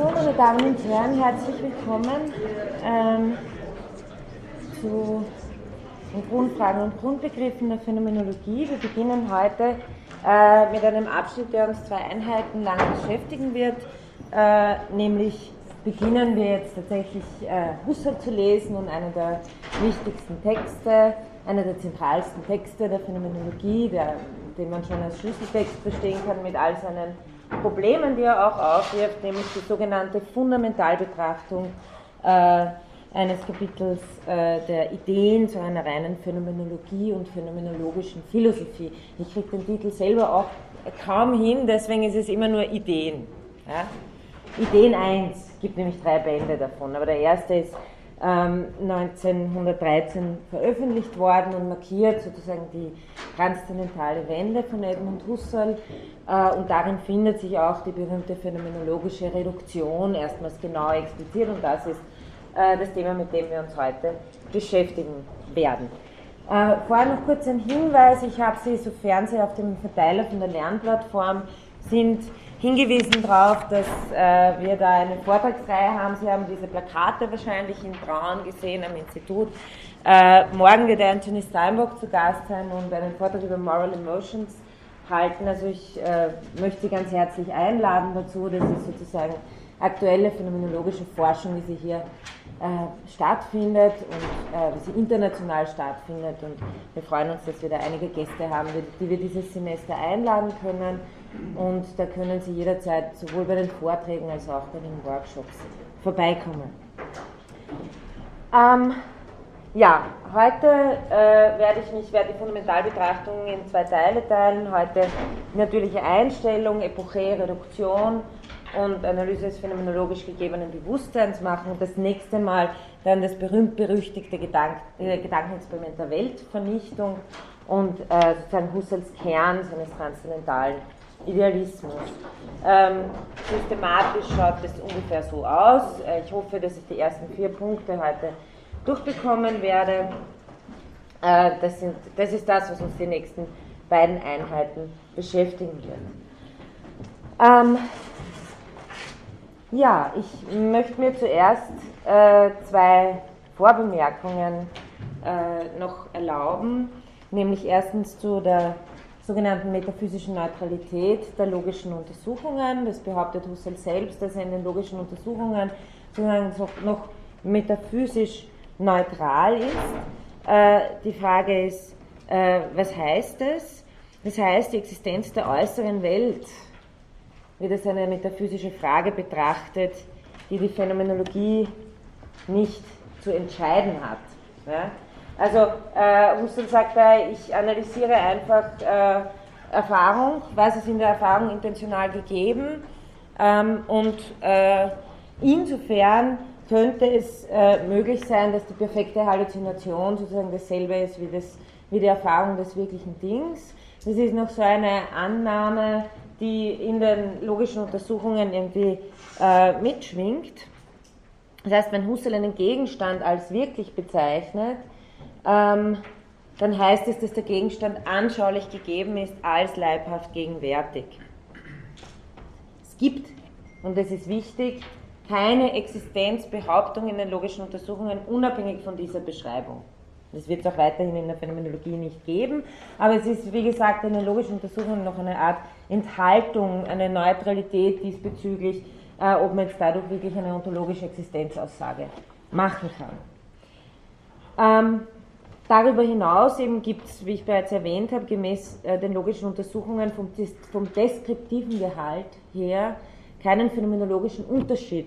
So, meine Damen und Herren, herzlich willkommen ähm, zu den Grundfragen und Grundbegriffen der Phänomenologie. Wir beginnen heute äh, mit einem Abschnitt, der uns zwei Einheiten lang beschäftigen wird, äh, nämlich beginnen wir jetzt tatsächlich äh, Husserl zu lesen und einen der wichtigsten Texte, einer der zentralsten Texte der Phänomenologie, der, den man schon als Schlüsseltext verstehen kann mit all seinen Problemen, die er auch aufwirft, nämlich die sogenannte Fundamentalbetrachtung äh, eines Kapitels äh, der Ideen zu einer reinen Phänomenologie und phänomenologischen Philosophie. Ich kriege den Titel selber auch kaum hin, deswegen ist es immer nur Ideen. Ja? Ideen 1 gibt nämlich drei Bände davon, aber der erste ist 1913 veröffentlicht worden und markiert sozusagen die transzendentale Wende von Edmund Husserl. Äh, und darin findet sich auch die berühmte phänomenologische Reduktion erstmals genau expliziert. Und das ist äh, das Thema, mit dem wir uns heute beschäftigen werden. Äh, vorher noch kurz ein Hinweis, ich habe Sie, sofern Sie auf dem Verteiler von der Lernplattform sind, hingewiesen darauf, dass äh, wir da eine Vortragsreihe haben. Sie haben diese Plakate wahrscheinlich in Braun gesehen am Institut. Äh, morgen wird Anthony Steinbock zu Gast sein und einen Vortrag über Moral Emotions halten. Also ich äh, möchte Sie ganz herzlich einladen dazu. Das ist sozusagen aktuelle phänomenologische Forschung, wie sie hier äh, stattfindet und äh, wie sie international stattfindet. Und wir freuen uns, dass wir da einige Gäste haben, die wir dieses Semester einladen können. Und da können Sie jederzeit sowohl bei den Vorträgen als auch bei den Workshops vorbeikommen. Ähm, ja, heute äh, werde ich mich werde die Fundamentalbetrachtung in zwei Teile teilen. Heute natürliche Einstellung, Epoche, Reduktion und Analyse des phänomenologisch gegebenen Bewusstseins machen. Und das nächste Mal dann das berühmt-berüchtigte Gedank äh, Gedankenexperiment der Weltvernichtung und äh, sozusagen Husserls Kern seines transzendentalen Idealismus. Ähm, systematisch schaut es ungefähr so aus. Äh, ich hoffe, dass ich die ersten vier Punkte heute durchbekommen werde. Äh, das, sind, das ist das, was uns die nächsten beiden Einheiten beschäftigen wird. Ähm, ja, ich möchte mir zuerst äh, zwei Vorbemerkungen äh, noch erlauben, nämlich erstens zu der sogenannten metaphysischen Neutralität der logischen Untersuchungen. Das behauptet Husserl selbst, dass er in den logischen Untersuchungen sozusagen noch metaphysisch neutral ist. Äh, die Frage ist, äh, was heißt das? Das heißt, die Existenz der äußeren Welt wird als eine metaphysische Frage betrachtet, die die Phänomenologie nicht zu entscheiden hat. Ja? Also äh, Husserl sagt da, ich analysiere einfach äh, Erfahrung, was ist in der Erfahrung intentional gegeben ähm, und äh, insofern könnte es äh, möglich sein, dass die perfekte Halluzination sozusagen dasselbe ist wie, das, wie die Erfahrung des wirklichen Dings. Das ist noch so eine Annahme, die in den logischen Untersuchungen irgendwie äh, mitschwingt. Das heißt, wenn Husserl einen Gegenstand als wirklich bezeichnet, ähm, dann heißt es, dass der Gegenstand anschaulich gegeben ist als leibhaft gegenwärtig. Es gibt, und das ist wichtig, keine Existenzbehauptung in den logischen Untersuchungen unabhängig von dieser Beschreibung. Das wird es auch weiterhin in der Phänomenologie nicht geben, aber es ist, wie gesagt, in den logischen Untersuchungen noch eine Art Enthaltung, eine Neutralität diesbezüglich, äh, ob man jetzt dadurch wirklich eine ontologische Existenzaussage machen kann. Ähm, darüber hinaus gibt es, wie ich bereits erwähnt habe, gemäß äh, den logischen Untersuchungen vom, vom deskriptiven Gehalt her keinen phänomenologischen Unterschied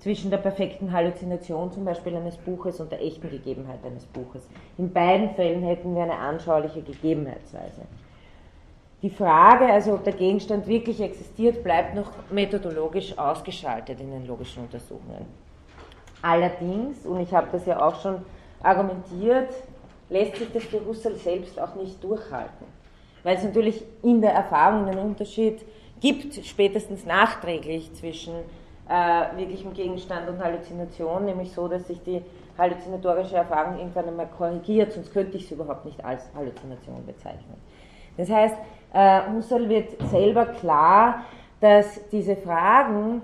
zwischen der perfekten Halluzination zum Beispiel eines Buches und der echten Gegebenheit eines Buches. In beiden Fällen hätten wir eine anschauliche Gegebenheitsweise. Die Frage, also ob der Gegenstand wirklich existiert, bleibt noch methodologisch ausgeschaltet in den logischen Untersuchungen. Allerdings, und ich habe das ja auch schon argumentiert, lässt sich das für Husserl selbst auch nicht durchhalten, weil es natürlich in der Erfahrung einen Unterschied gibt, spätestens nachträglich zwischen äh, wirklichem Gegenstand und Halluzination, nämlich so, dass sich die halluzinatorische Erfahrung irgendwann einmal korrigiert, sonst könnte ich sie überhaupt nicht als Halluzination bezeichnen. Das heißt, äh, Husserl wird selber klar, dass diese Fragen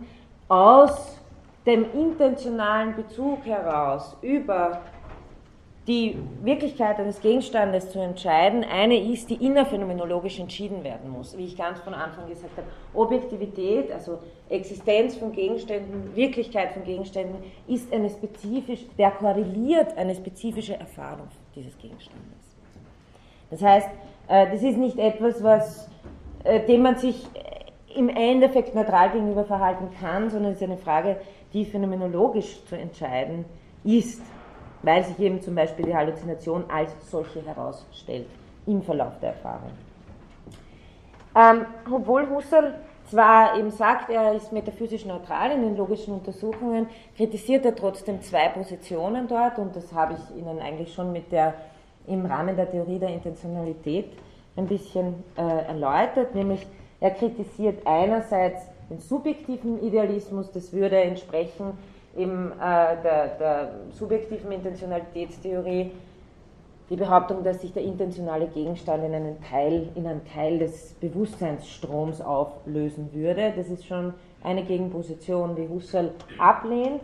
aus dem intentionalen Bezug heraus über die Wirklichkeit eines Gegenstandes zu entscheiden, eine ist, die innerphänomenologisch entschieden werden muss. Wie ich ganz von Anfang gesagt habe, Objektivität, also Existenz von Gegenständen, Wirklichkeit von Gegenständen, ist eine spezifische, der korreliert eine spezifische Erfahrung dieses Gegenstandes. Das heißt, äh, das ist nicht etwas, was, äh, dem man sich im Endeffekt neutral gegenüber verhalten kann, sondern es ist eine Frage, die phänomenologisch zu entscheiden ist, weil sich eben zum Beispiel die Halluzination als solche herausstellt im Verlauf der Erfahrung. Ähm, obwohl Husserl zwar eben sagt, er ist metaphysisch neutral in den logischen Untersuchungen, kritisiert er trotzdem zwei Positionen dort und das habe ich Ihnen eigentlich schon mit der, im Rahmen der Theorie der Intentionalität ein bisschen äh, erläutert, nämlich er kritisiert einerseits den subjektiven Idealismus, das würde entsprechen eben äh, der, der subjektiven Intentionalitätstheorie, die Behauptung, dass sich der intentionale Gegenstand in einen Teil, in einen Teil des Bewusstseinsstroms auflösen würde. Das ist schon eine Gegenposition, die Husserl ablehnt.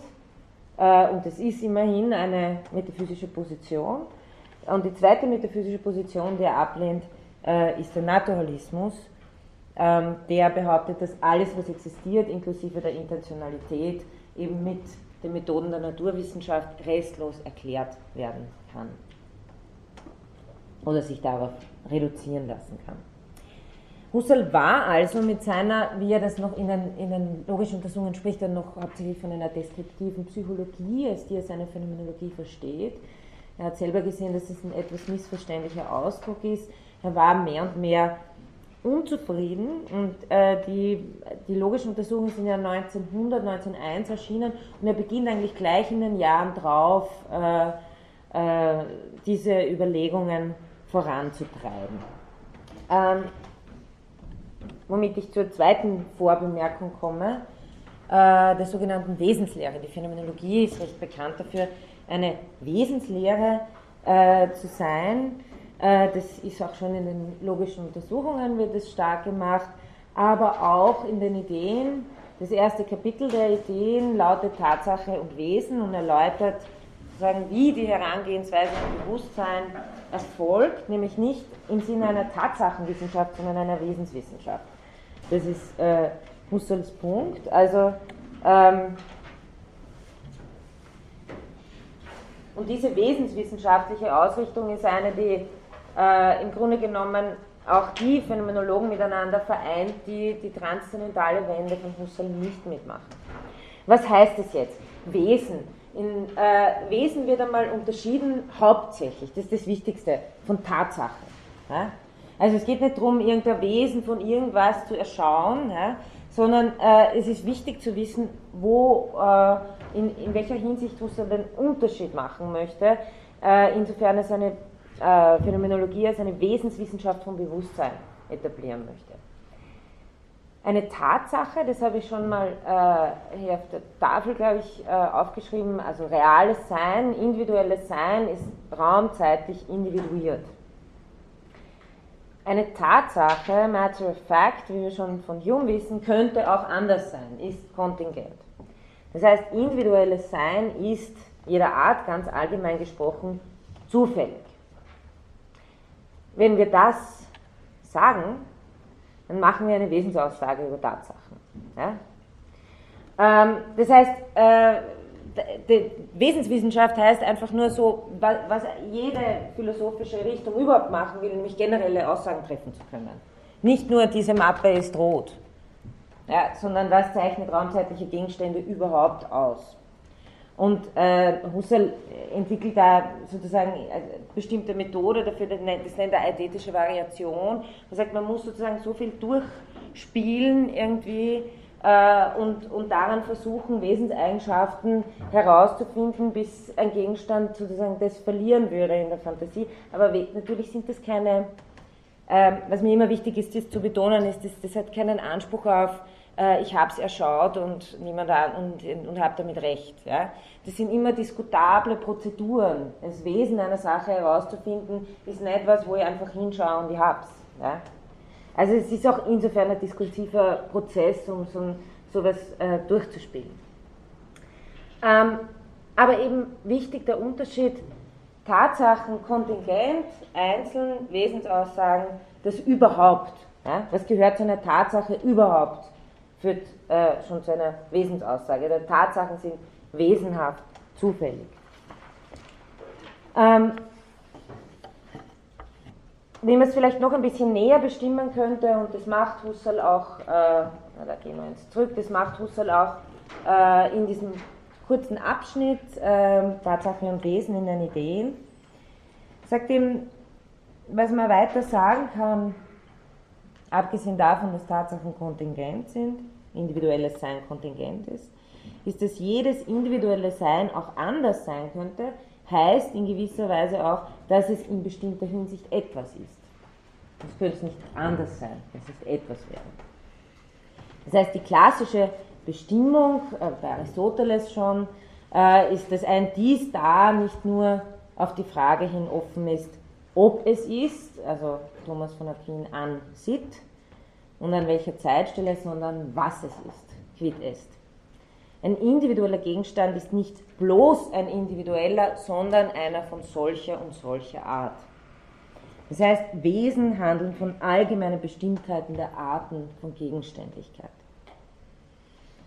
Äh, und das ist immerhin eine metaphysische Position. Und die zweite metaphysische Position, die er ablehnt, äh, ist der Naturalismus ähm, der behauptet, dass alles, was existiert, inklusive der Intentionalität, eben mit den Methoden der Naturwissenschaft restlos erklärt werden kann oder sich darauf reduzieren lassen kann. Husserl war also mit seiner, wie er das noch in den, in den logischen Untersuchungen spricht, dann noch hauptsächlich von einer deskriptiven Psychologie, als die er seine Phänomenologie versteht. Er hat selber gesehen, dass es ein etwas missverständlicher Ausdruck ist. Er war mehr und mehr unzufrieden und äh, die, die logischen Untersuchungen sind ja 1900, 1901 erschienen und er beginnt eigentlich gleich in den Jahren drauf, äh, äh, diese Überlegungen voranzutreiben. Ähm, womit ich zur zweiten Vorbemerkung komme, äh, der sogenannten Wesenslehre. Die Phänomenologie ist recht bekannt dafür, eine Wesenslehre äh, zu sein, das ist auch schon in den logischen Untersuchungen wird es stark gemacht, aber auch in den Ideen. Das erste Kapitel der Ideen lautet Tatsache und Wesen und erläutert, sagen, wie die Herangehensweise am Bewusstsein erfolgt, nämlich nicht im Sinne einer Tatsachenwissenschaft, sondern einer Wesenswissenschaft. Das ist äh, Husserls Punkt. Also ähm, und diese wesenswissenschaftliche Ausrichtung ist eine, die äh, im Grunde genommen auch die Phänomenologen miteinander vereint, die die transzendentale Wende von Husserl nicht mitmachen. Was heißt das jetzt? Wesen. In äh, Wesen wird einmal unterschieden hauptsächlich, das ist das Wichtigste, von Tatsache. Ja? Also es geht nicht darum, irgendein Wesen von irgendwas zu erschauen, ja? sondern äh, es ist wichtig zu wissen, wo, äh, in, in welcher Hinsicht Husserl den Unterschied machen möchte, äh, insofern es eine äh, Phänomenologie als eine Wesenswissenschaft vom Bewusstsein etablieren möchte. Eine Tatsache, das habe ich schon mal äh, hier auf der Tafel, glaube ich, äh, aufgeschrieben, also reales Sein, individuelles Sein ist raumzeitlich individuiert. Eine Tatsache, Matter of Fact, wie wir schon von Hume wissen, könnte auch anders sein, ist kontingent. Das heißt, individuelles Sein ist jeder Art, ganz allgemein gesprochen, zufällig. Wenn wir das sagen, dann machen wir eine Wesensaussage über Tatsachen. Ja? Ähm, das heißt, äh, die Wesenswissenschaft heißt einfach nur so, was jede philosophische Richtung überhaupt machen will, nämlich generelle Aussagen treffen zu können. Nicht nur diese Mappe ist rot, ja, sondern was zeichnet raumzeitliche Gegenstände überhaupt aus. Und äh, Husserl entwickelt da sozusagen eine bestimmte Methode dafür, das nennt, er eidetische Variation. Er sagt, man muss sozusagen so viel durchspielen irgendwie äh, und, und daran versuchen, Wesenseigenschaften herauszufinden, bis ein Gegenstand sozusagen das verlieren würde in der Fantasie. Aber natürlich sind das keine, äh, was mir immer wichtig ist, das zu betonen, ist, das, das hat keinen Anspruch auf äh, ich habe es erschaut und niemand und, und habe damit recht. Ja. Das sind immer diskutable Prozeduren. Das Wesen einer Sache herauszufinden, ist nicht was, wo ich einfach hinschaue und ich hab's. Ja. Also es ist auch insofern ein diskursiver Prozess, um so, sowas äh, durchzuspielen. Ähm, aber eben wichtig der Unterschied Tatsachen, Kontingent, einzeln, Wesensaussagen, das überhaupt. Ja, was gehört zu einer Tatsache überhaupt? Führt äh, schon zu einer Wesensaussage. Die Tatsachen sind wesenhaft zufällig. Ähm, wie man es vielleicht noch ein bisschen näher bestimmen könnte, und das macht Husserl auch, äh, da gehen wir jetzt zurück, das macht Husserl auch äh, in diesem kurzen Abschnitt äh, Tatsache und Wesen in den Ideen, sagt ihm, was man weiter sagen kann, abgesehen davon, dass Tatsachen kontingent sind, individuelles Sein kontingent ist, ist, dass jedes individuelle Sein auch anders sein könnte, heißt in gewisser Weise auch, dass es in bestimmter Hinsicht etwas ist. Es könnte nicht anders sein, dass es etwas wäre. Das heißt, die klassische Bestimmung, äh, bei Aristoteles schon, äh, ist, dass ein Dies da nicht nur auf die Frage hin offen ist, ob es ist, also Thomas von Aquin an sit, und an welcher Zeitstelle, sondern was es ist, quid est. Ein individueller Gegenstand ist nicht bloß ein individueller, sondern einer von solcher und solcher Art. Das heißt, Wesen handeln von allgemeinen Bestimmtheiten der Arten von Gegenständlichkeit.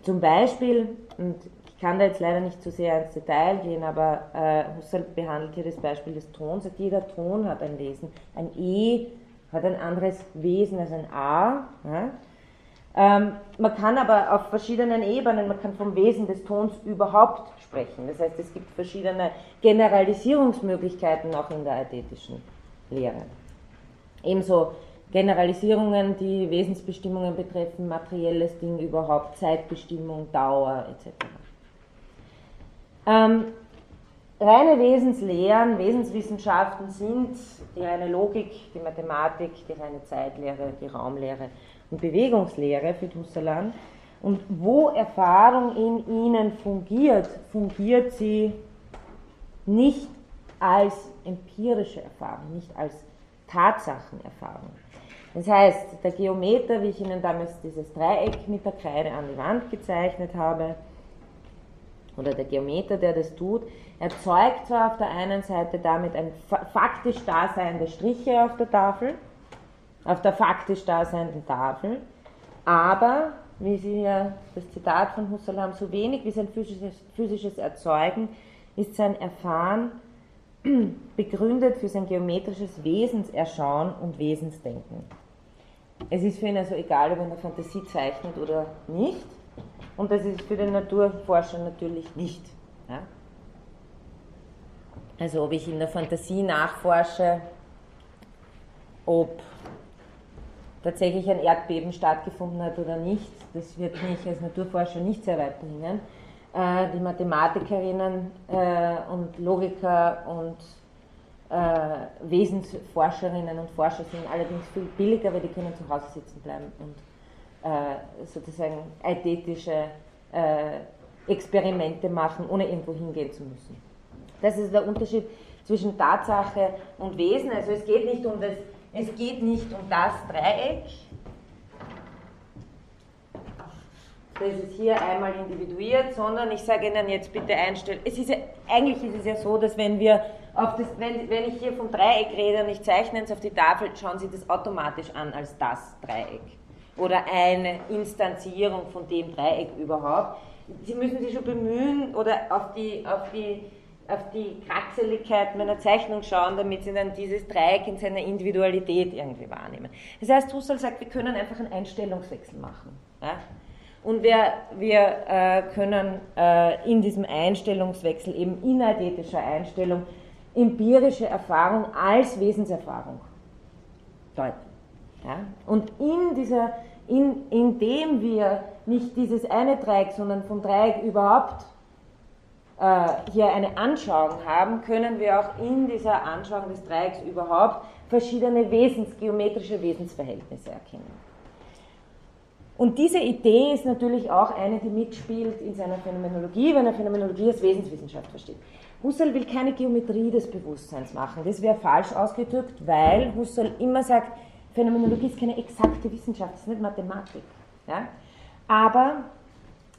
Zum Beispiel, und ich kann da jetzt leider nicht zu sehr ins Detail gehen, aber äh, Husserl behandelt hier das Beispiel des Tons. Jeder Ton hat ein Wesen. Ein E hat ein anderes Wesen als ein A. Ja? Ähm, man kann aber auf verschiedenen Ebenen, man kann vom Wesen des Tons überhaupt sprechen. Das heißt, es gibt verschiedene Generalisierungsmöglichkeiten auch in der eidetischen Lehre. Ebenso Generalisierungen, die Wesensbestimmungen betreffen, materielles Ding überhaupt, Zeitbestimmung, Dauer etc. Ähm, reine Wesenslehren, Wesenswissenschaften sind die reine Logik, die Mathematik, die reine Zeitlehre, die Raumlehre und Bewegungslehre für Husserl Und wo Erfahrung in ihnen fungiert, fungiert sie nicht als empirische Erfahrung, nicht als Tatsachenerfahrung. Das heißt, der Geometer, wie ich Ihnen damals dieses Dreieck mit der Kreide an die Wand gezeichnet habe, oder der Geometer, der das tut, erzeugt zwar auf der einen Seite damit ein faktisch daseinende Striche auf der Tafel, auf der faktisch daseinenden Tafel, aber, wie Sie ja das Zitat von Husserl haben, so wenig wie sein physisches, physisches Erzeugen ist sein Erfahren begründet für sein geometrisches Wesenserschauen und Wesensdenken. Es ist für ihn also egal, ob er in der Fantasie zeichnet oder nicht, und das ist für den Naturforscher natürlich nicht. Ja? Also ob ich in der Fantasie nachforsche, ob tatsächlich ein Erdbeben stattgefunden hat oder nicht, das wird mich als Naturforscher nicht sehr weit bringen. Äh, die Mathematikerinnen äh, und Logiker und äh, Wesensforscherinnen und Forscher sind allerdings viel billiger, weil die können zu Hause sitzen bleiben und äh, sozusagen eidetische äh, Experimente machen, ohne irgendwo hingehen zu müssen. Das ist der Unterschied zwischen Tatsache und Wesen. Also es geht nicht um das, es geht nicht um das Dreieck. Das ist hier einmal individuiert, sondern ich sage Ihnen jetzt bitte einstellen. Es ist ja, eigentlich ist es ja so, dass wenn wir auf das, wenn, wenn ich hier vom Dreieck rede und ich zeichne es auf die Tafel, schauen Sie das automatisch an als das Dreieck oder eine Instanzierung von dem Dreieck überhaupt. Sie müssen sich schon bemühen oder auf die, auf die, auf die Kraxeligkeit meiner Zeichnung schauen, damit Sie dann dieses Dreieck in seiner Individualität irgendwie wahrnehmen. Das heißt, Husserl sagt, wir können einfach einen Einstellungswechsel machen. Ja? Und wir, wir äh, können äh, in diesem Einstellungswechsel, eben innerdetischer Einstellung, empirische Erfahrung als Wesenserfahrung deuten. Ja? Und in dieser in, indem wir nicht dieses eine Dreieck, sondern vom Dreieck überhaupt äh, hier eine Anschauung haben, können wir auch in dieser Anschauung des Dreiecks überhaupt verschiedene Wesens, geometrische Wesensverhältnisse erkennen. Und diese Idee ist natürlich auch eine, die mitspielt in seiner Phänomenologie, wenn er Phänomenologie als Wesenswissenschaft versteht. Husserl will keine Geometrie des Bewusstseins machen. Das wäre falsch ausgedrückt, weil Husserl immer sagt, Phänomenologie ist keine exakte Wissenschaft, es ist nicht Mathematik. Ja? Aber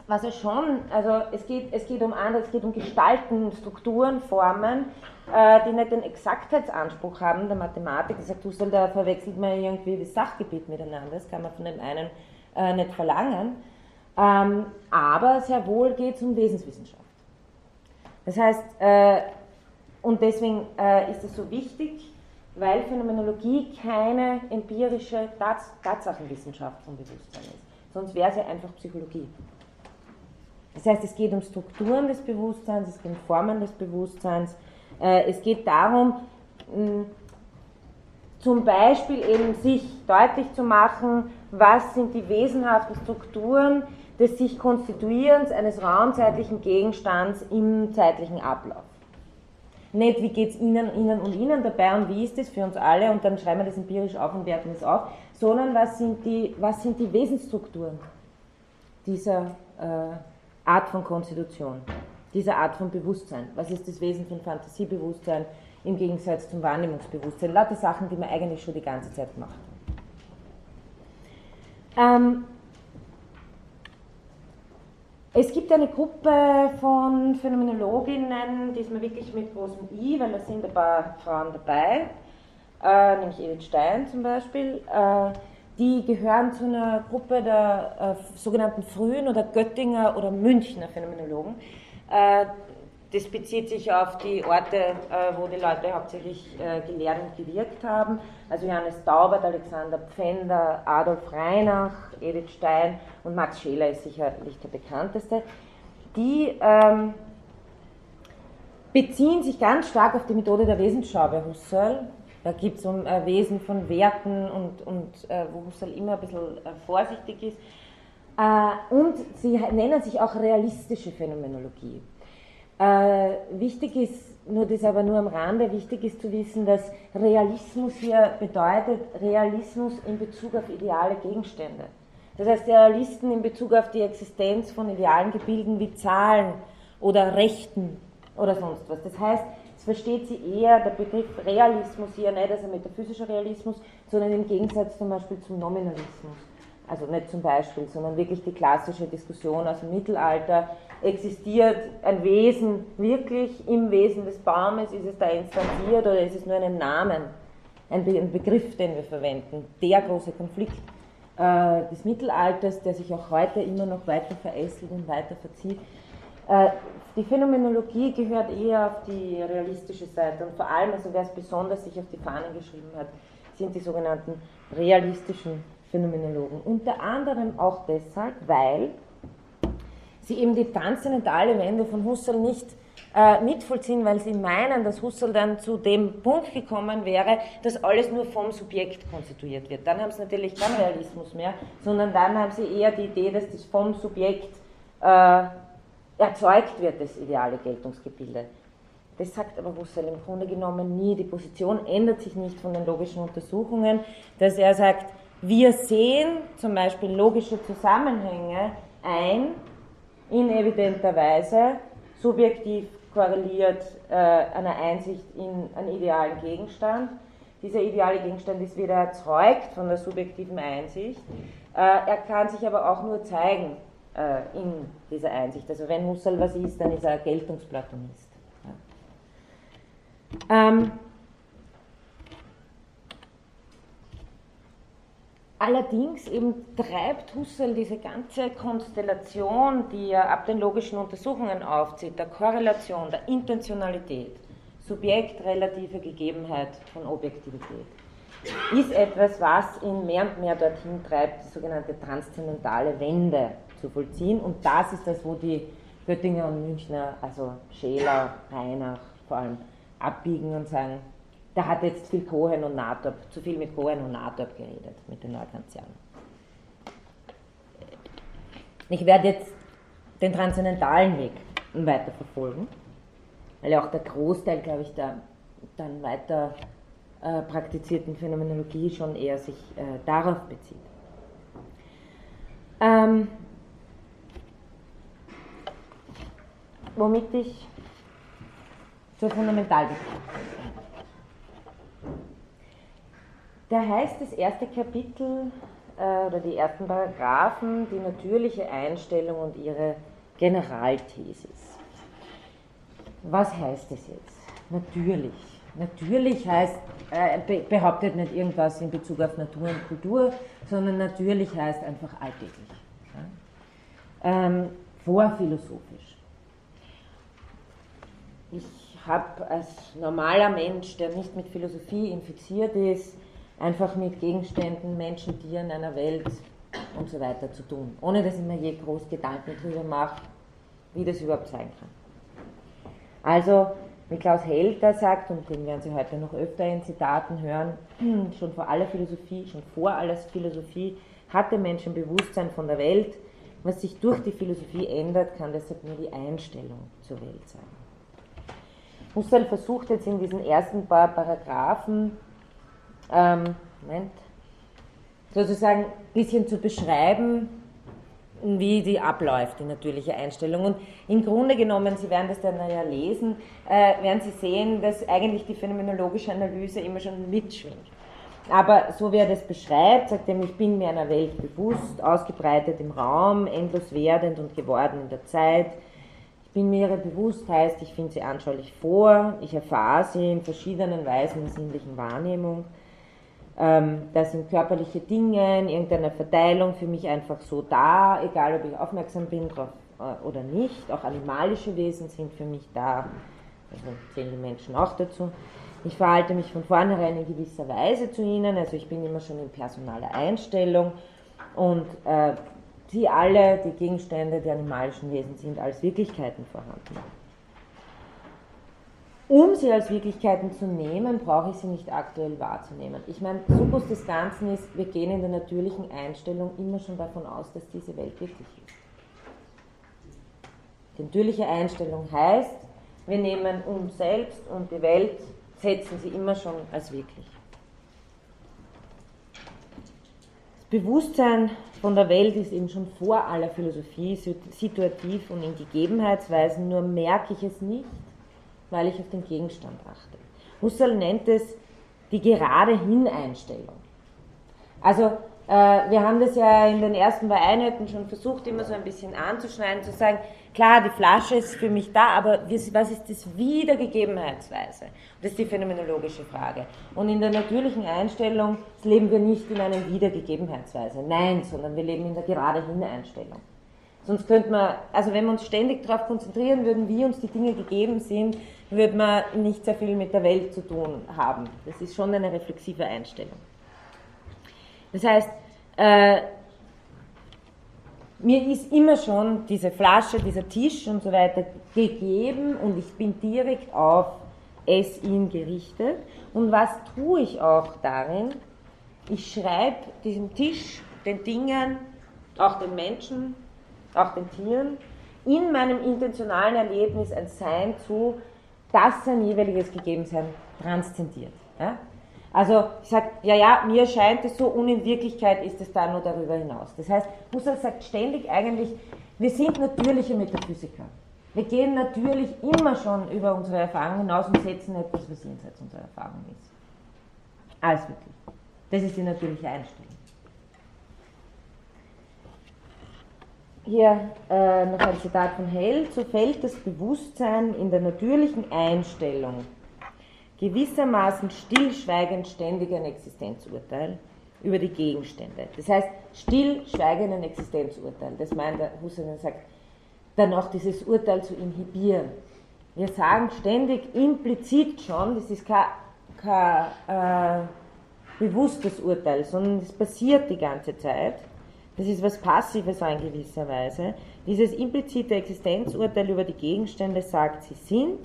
was er schon, also es geht, es geht um andere, es geht um Gestalten, Strukturen, Formen, äh, die nicht den Exaktheitsanspruch haben der Mathematik. Er sagt Husserl, da verwechselt man irgendwie das Sachgebiet miteinander, das kann man von dem einen äh, nicht verlangen. Ähm, aber sehr wohl geht es um Wesenswissenschaft. Das heißt, äh, und deswegen äh, ist es so wichtig, weil Phänomenologie keine empirische Tats Tatsachenwissenschaft vom Bewusstsein ist. Sonst wäre sie einfach Psychologie. Das heißt, es geht um Strukturen des Bewusstseins, es geht um Formen des Bewusstseins. Äh, es geht darum, zum Beispiel eben sich deutlich zu machen, was sind die wesenhaften Strukturen des sich Konstituierens eines raumzeitlichen Gegenstands im zeitlichen Ablauf. Nicht, wie geht es Ihnen, Ihnen und Ihnen dabei und wie ist es für uns alle und dann schreiben wir das empirisch auf und werten es auf, sondern was sind die, was sind die Wesensstrukturen dieser äh, Art von Konstitution, dieser Art von Bewusstsein. Was ist das Wesen von Fantasiebewusstsein im Gegensatz zum Wahrnehmungsbewusstsein? Lauter Sachen, die man eigentlich schon die ganze Zeit macht. Ähm, es gibt eine Gruppe von Phänomenologinnen, diesmal wirklich mit großem I, weil da sind ein paar Frauen dabei, äh, nämlich Edith Stein zum Beispiel. Äh, die gehören zu einer Gruppe der äh, sogenannten frühen oder Göttinger oder Münchner Phänomenologen. Das bezieht sich auf die Orte, äh, wo die Leute hauptsächlich äh, gelehrt und gewirkt haben. Also Johannes Taubert, Alexander Pfänder, Adolf Reinach, Edith Stein und Max Scheler ist sicherlich der bekannteste. Die ähm, beziehen sich ganz stark auf die Methode der Wesensschau bei Husserl da gibt es um äh, Wesen von Werten und, und äh, wo Husserl immer ein bisschen äh, vorsichtig ist. Äh, und sie nennen sich auch realistische Phänomenologie. Äh, wichtig ist, nur das aber nur am Rande, wichtig ist zu wissen, dass Realismus hier bedeutet Realismus in Bezug auf ideale Gegenstände. Das heißt, Realisten in Bezug auf die Existenz von idealen Gebilden wie Zahlen oder Rechten oder sonst was. Das heißt, es versteht sie eher, der Begriff Realismus hier nicht als ein metaphysischer Realismus, sondern im Gegensatz zum Beispiel zum Nominalismus. Also nicht zum Beispiel, sondern wirklich die klassische Diskussion aus dem Mittelalter. Existiert ein Wesen wirklich im Wesen des Baumes? Ist es da instanziert oder ist es nur ein Namen, ein, Begriff, den wir verwenden? Der große Konflikt äh, des Mittelalters, der sich auch heute immer noch weiter verästelt und weiter verzieht. Äh, die Phänomenologie gehört eher auf die realistische Seite und vor allem, also wer es besonders sich auf die Fahnen geschrieben hat, sind die sogenannten realistischen Phänomenologen. Unter anderem auch deshalb, weil sie eben die transzendentale Wende von Husserl nicht äh, mitvollziehen, weil sie meinen, dass Husserl dann zu dem Punkt gekommen wäre, dass alles nur vom Subjekt konstituiert wird. Dann haben sie natürlich keinen Realismus mehr, sondern dann haben sie eher die Idee, dass das vom Subjekt äh, erzeugt wird, das ideale Geltungsgebilde. Das sagt aber Husserl im Grunde genommen nie. Die Position ändert sich nicht von den logischen Untersuchungen, dass er sagt, wir sehen zum Beispiel logische Zusammenhänge ein, in evidenter Weise, subjektiv korreliert äh, einer Einsicht in einen idealen Gegenstand. Dieser ideale Gegenstand ist wieder erzeugt von der subjektiven Einsicht. Äh, er kann sich aber auch nur zeigen äh, in dieser Einsicht. Also wenn Husserl was ist, dann ist er Geltungsplatonist. Ja. Ähm, Allerdings eben treibt Husserl diese ganze Konstellation, die er ab den logischen Untersuchungen aufzieht, der Korrelation, der Intentionalität, Subjekt, relative Gegebenheit von Objektivität, ist etwas, was ihn mehr und mehr dorthin treibt, die sogenannte transzendentale Wende zu vollziehen. Und das ist das, wo die Göttinger und Münchner, also Scheler, Reinach vor allem, abbiegen und sagen, da hat jetzt viel Cohen und Nathorp, zu viel mit Cohen und Nathorp geredet, mit den Neukantianern. Ich werde jetzt den transzendentalen Weg weiter verfolgen, weil ja auch der Großteil, glaube ich, der dann weiter äh, praktizierten Phänomenologie schon eher sich äh, darauf bezieht. Ähm, womit ich zur Fundamentalbetrachtung Da heißt das erste Kapitel äh, oder die ersten Paragraphen die natürliche Einstellung und ihre Generalthesis. Was heißt das jetzt? Natürlich. Natürlich heißt, äh, behauptet nicht irgendwas in Bezug auf Natur und Kultur, sondern natürlich heißt einfach alltäglich. Ja? Ähm, vorphilosophisch. Ich habe als normaler Mensch, der nicht mit Philosophie infiziert ist, einfach mit Gegenständen, Menschen, Tieren, einer Welt und so weiter zu tun, ohne dass ich mir je groß Gedanken darüber mache, wie das überhaupt sein kann. Also, wie Klaus Helter sagt, und den werden Sie heute noch öfter in Zitaten hören, schon vor aller Philosophie, schon vor aller Philosophie hat der Mensch ein Bewusstsein von der Welt. Was sich durch die Philosophie ändert, kann deshalb nur die Einstellung zur Welt sein. Husserl versucht jetzt in diesen ersten paar Paragraphen ähm, Moment, sozusagen ein bisschen zu beschreiben, wie die abläuft, die natürliche Einstellung. Und im Grunde genommen, Sie werden das dann ja lesen, äh, werden Sie sehen, dass eigentlich die phänomenologische Analyse immer schon mitschwingt. Aber so wie er das beschreibt, sagt er, ich bin mir einer Welt bewusst, ausgebreitet im Raum, endlos werdend und geworden in der Zeit. Ich bin mir ihrer bewusst, heißt, ich finde sie anschaulich vor, ich erfahre sie in verschiedenen Weisen der sinnlichen Wahrnehmung. Ähm, da sind körperliche Dinge in irgendeiner Verteilung für mich einfach so da, egal ob ich aufmerksam bin drauf äh, oder nicht. Auch animalische Wesen sind für mich da, also zählen die Menschen auch dazu. Ich verhalte mich von vornherein in gewisser Weise zu ihnen, also ich bin immer schon in personaler Einstellung und äh, sie alle, die Gegenstände der animalischen Wesen, sind als Wirklichkeiten vorhanden. Um sie als Wirklichkeiten zu nehmen, brauche ich sie nicht aktuell wahrzunehmen. Ich meine, Subus des Ganzen ist, wir gehen in der natürlichen Einstellung immer schon davon aus, dass diese Welt wirklich ist. Die natürliche Einstellung heißt, wir nehmen uns selbst und die Welt, setzen sie immer schon als wirklich. Das Bewusstsein von der Welt ist eben schon vor aller Philosophie situativ und in Gegebenheitsweisen, nur merke ich es nicht weil ich auf den Gegenstand achte. Husserl nennt es die gerade Hineinstellung. Also äh, wir haben das ja in den ersten zwei Einheiten schon versucht, immer so ein bisschen anzuschneiden, zu sagen, klar, die Flasche ist für mich da, aber was ist das Wiedergegebenheitsweise? Das ist die phänomenologische Frage. Und in der natürlichen Einstellung leben wir nicht in einer Wiedergegebenheitsweise, nein, sondern wir leben in der gerade Hineinstellung. Sonst könnte man, also wenn wir uns ständig darauf konzentrieren würden, wie uns die Dinge gegeben sind, würde man nicht sehr viel mit der Welt zu tun haben. Das ist schon eine reflexive Einstellung. Das heißt, äh, mir ist immer schon diese Flasche, dieser Tisch und so weiter gegeben und ich bin direkt auf es, ihn gerichtet. Und was tue ich auch darin? Ich schreibe diesem Tisch, den Dingen, auch den Menschen, auch den Tieren, in meinem intentionalen Erlebnis ein Sein zu, das sein jeweiliges Gegebensein transzendiert. Ja? Also ich sage, ja, ja, mir scheint es so und in Wirklichkeit ist es da nur darüber hinaus. Das heißt, Husserl sagt ständig eigentlich, wir sind natürliche Metaphysiker. Wir gehen natürlich immer schon über unsere Erfahrung hinaus und setzen etwas, was jenseits unserer Erfahrung ist. Alles wirklich. Das ist die natürliche Einstellung. Hier äh, noch ein Zitat von Hell. So fällt das Bewusstsein in der natürlichen Einstellung gewissermaßen stillschweigend ständig ein Existenzurteil über die Gegenstände. Das heißt, stillschweigend ein Existenzurteil. Das meint der Husserl sagt, dann auch dieses Urteil zu inhibieren. Wir sagen ständig implizit schon, das ist kein, kein äh, bewusstes Urteil, sondern es passiert die ganze Zeit. Das ist was Passives in gewisser Weise. Dieses implizite Existenzurteil über die Gegenstände sagt, sie sind.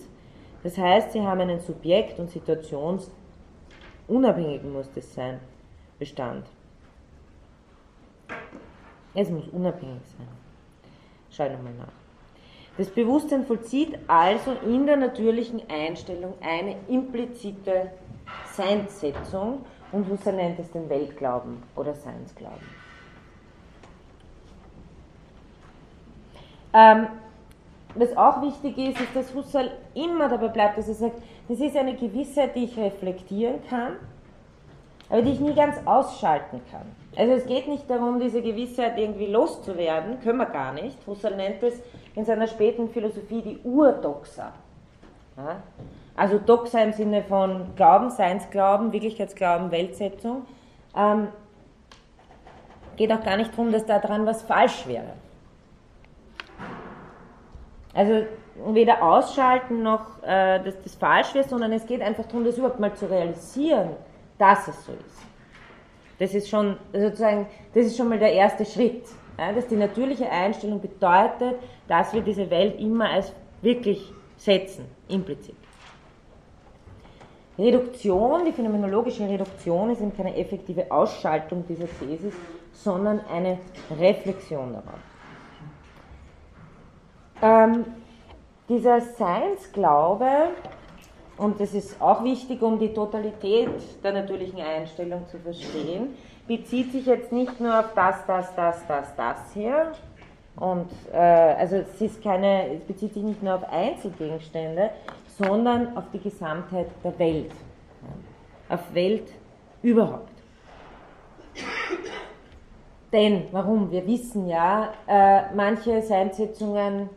Das heißt, sie haben einen Subjekt- und Situationsunabhängigen muss das sein, Bestand. Es muss unabhängig sein. Schau nochmal nach. Das Bewusstsein vollzieht also in der natürlichen Einstellung eine implizite Seinssetzung und Husserl nennt es den Weltglauben oder Seinsglauben. Ähm, was auch wichtig ist, ist, dass Husserl immer dabei bleibt, dass er sagt, das ist eine Gewissheit, die ich reflektieren kann. aber die ich nie ganz ausschalten kann. Also es geht nicht darum, diese Gewissheit irgendwie loszuwerden, können wir gar nicht. Husserl nennt es in seiner späten Philosophie die Urdoxa. Ja? Also Doxa im Sinne von Glauben, Seinsglauben, Wirklichkeitsglauben, Weltsetzung. Ähm, geht auch gar nicht darum, dass daran was falsch wäre. Also weder ausschalten noch, äh, dass das falsch wäre, sondern es geht einfach darum, das überhaupt mal zu realisieren, dass es so ist. Das ist schon sozusagen, das ist schon mal der erste Schritt, ja, dass die natürliche Einstellung bedeutet, dass wir diese Welt immer als wirklich setzen, implizit. Reduktion, die phänomenologische Reduktion ist eben keine effektive Ausschaltung dieser Thesis, sondern eine Reflexion darauf. Ähm, dieser Seinsglaube, und das ist auch wichtig, um die Totalität der natürlichen Einstellung zu verstehen, bezieht sich jetzt nicht nur auf das, das, das, das, das hier. Und äh, also es ist keine, es bezieht sich nicht nur auf Einzelgegenstände, sondern auf die Gesamtheit der Welt. Auf Welt überhaupt. Denn, warum? Wir wissen ja, äh, manche Seinsetzungen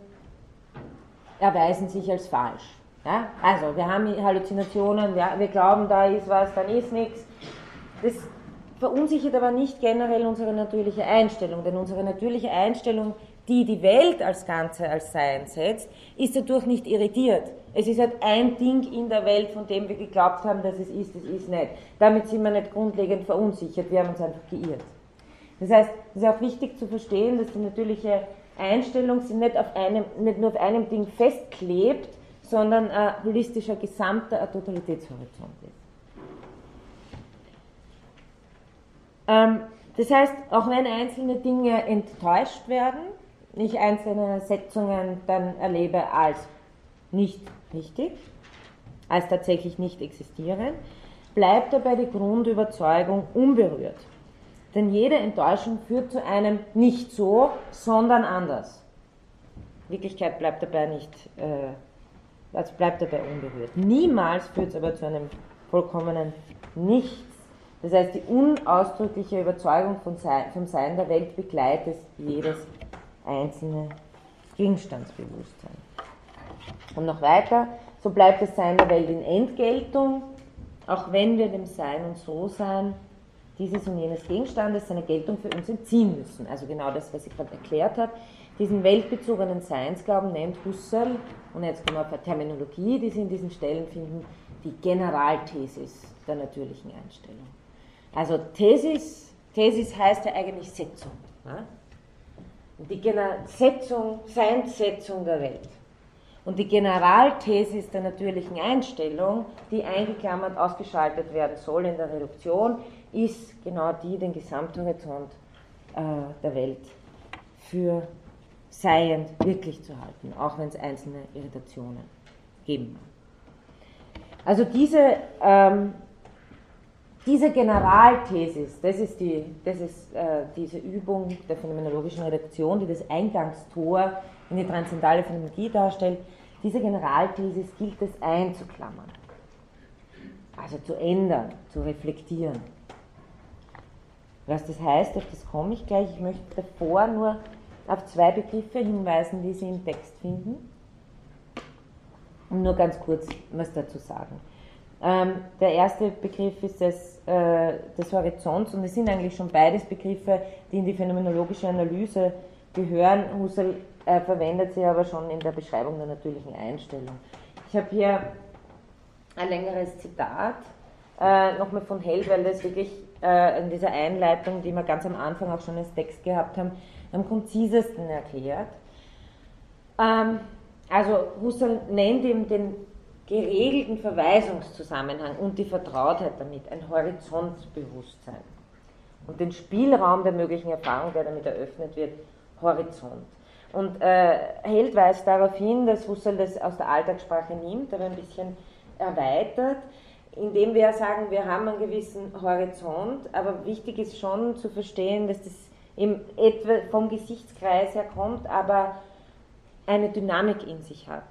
erweisen sich als falsch. Ja? Also, wir haben Halluzinationen, ja, wir glauben, da ist was, dann ist nichts. Das verunsichert aber nicht generell unsere natürliche Einstellung, denn unsere natürliche Einstellung, die die Welt als Ganze als Sein setzt, ist dadurch nicht irritiert. Es ist halt ein Ding in der Welt, von dem wir geglaubt haben, dass es ist, es ist nicht. Damit sind wir nicht grundlegend verunsichert, wir haben uns einfach geirrt. Das heißt, es ist auch wichtig zu verstehen, dass die natürliche Einstellung sich nicht, auf einem, nicht nur auf einem Ding festklebt, sondern ein holistischer, gesamter ein Totalitätshorizont ist. Ähm, das heißt, auch wenn einzelne Dinge enttäuscht werden, ich einzelne Setzungen dann erlebe als nicht richtig, als tatsächlich nicht existierend, bleibt dabei die Grundüberzeugung unberührt. Denn jede Enttäuschung führt zu einem nicht so, sondern anders. Wirklichkeit bleibt dabei nicht, äh, also bleibt dabei unberührt. Niemals führt es aber zu einem vollkommenen Nichts. Das heißt, die unausdrückliche Überzeugung vom Sein der Welt begleitet jedes einzelne Gegenstandsbewusstsein. Und noch weiter, so bleibt das Sein der Welt in Entgeltung, auch wenn wir dem Sein und So-Sein dieses und jenes Gegenstandes seine Geltung für uns entziehen müssen. Also genau das, was ich gerade erklärt habe. Diesen weltbezogenen Seinsglauben nennt Husserl, und jetzt kommen wir auf eine Terminologie, die Sie in diesen Stellen finden, die Generalthesis der natürlichen Einstellung. Also Thesis, Thesis heißt ja eigentlich Setzung. Ja? Die Setzung, Seinssetzung der Welt. Und die Generalthesis der natürlichen Einstellung, die eingeklammert ausgeschaltet werden soll in der Reduktion, ist genau die, den Gesamthorizont äh, der Welt für seiend wirklich zu halten, auch wenn es einzelne Irritationen geben mag. Also diese, ähm, diese Generalthesis, das ist, die, das ist äh, diese Übung der phänomenologischen Redaktion, die das Eingangstor in die transzendale Phänomenologie darstellt, diese Generalthesis gilt es einzuklammern, also zu ändern, zu reflektieren. Was das heißt, auf das komme ich gleich. Ich möchte davor nur auf zwei Begriffe hinweisen, die Sie im Text finden. Und nur ganz kurz was dazu sagen. Ähm, der erste Begriff ist des, äh, des Horizonts und es sind eigentlich schon beides Begriffe, die in die phänomenologische Analyse gehören. Husserl äh, verwendet sie aber schon in der Beschreibung der natürlichen Einstellung. Ich habe hier ein längeres Zitat, äh, nochmal von Hell, weil das wirklich äh, in dieser Einleitung, die wir ganz am Anfang auch schon als Text gehabt haben, am konzisesten erklärt. Ähm, also Husserl nennt ihm den geregelten Verweisungszusammenhang und die Vertrautheit damit ein Horizontbewusstsein und den Spielraum der möglichen Erfahrung, der damit eröffnet wird, Horizont. Und äh, Held weist darauf hin, dass Husserl das aus der Alltagssprache nimmt, aber ein bisschen erweitert indem wir sagen, wir haben einen gewissen Horizont, aber wichtig ist schon zu verstehen, dass das eben etwa vom Gesichtskreis her kommt, aber eine Dynamik in sich hat.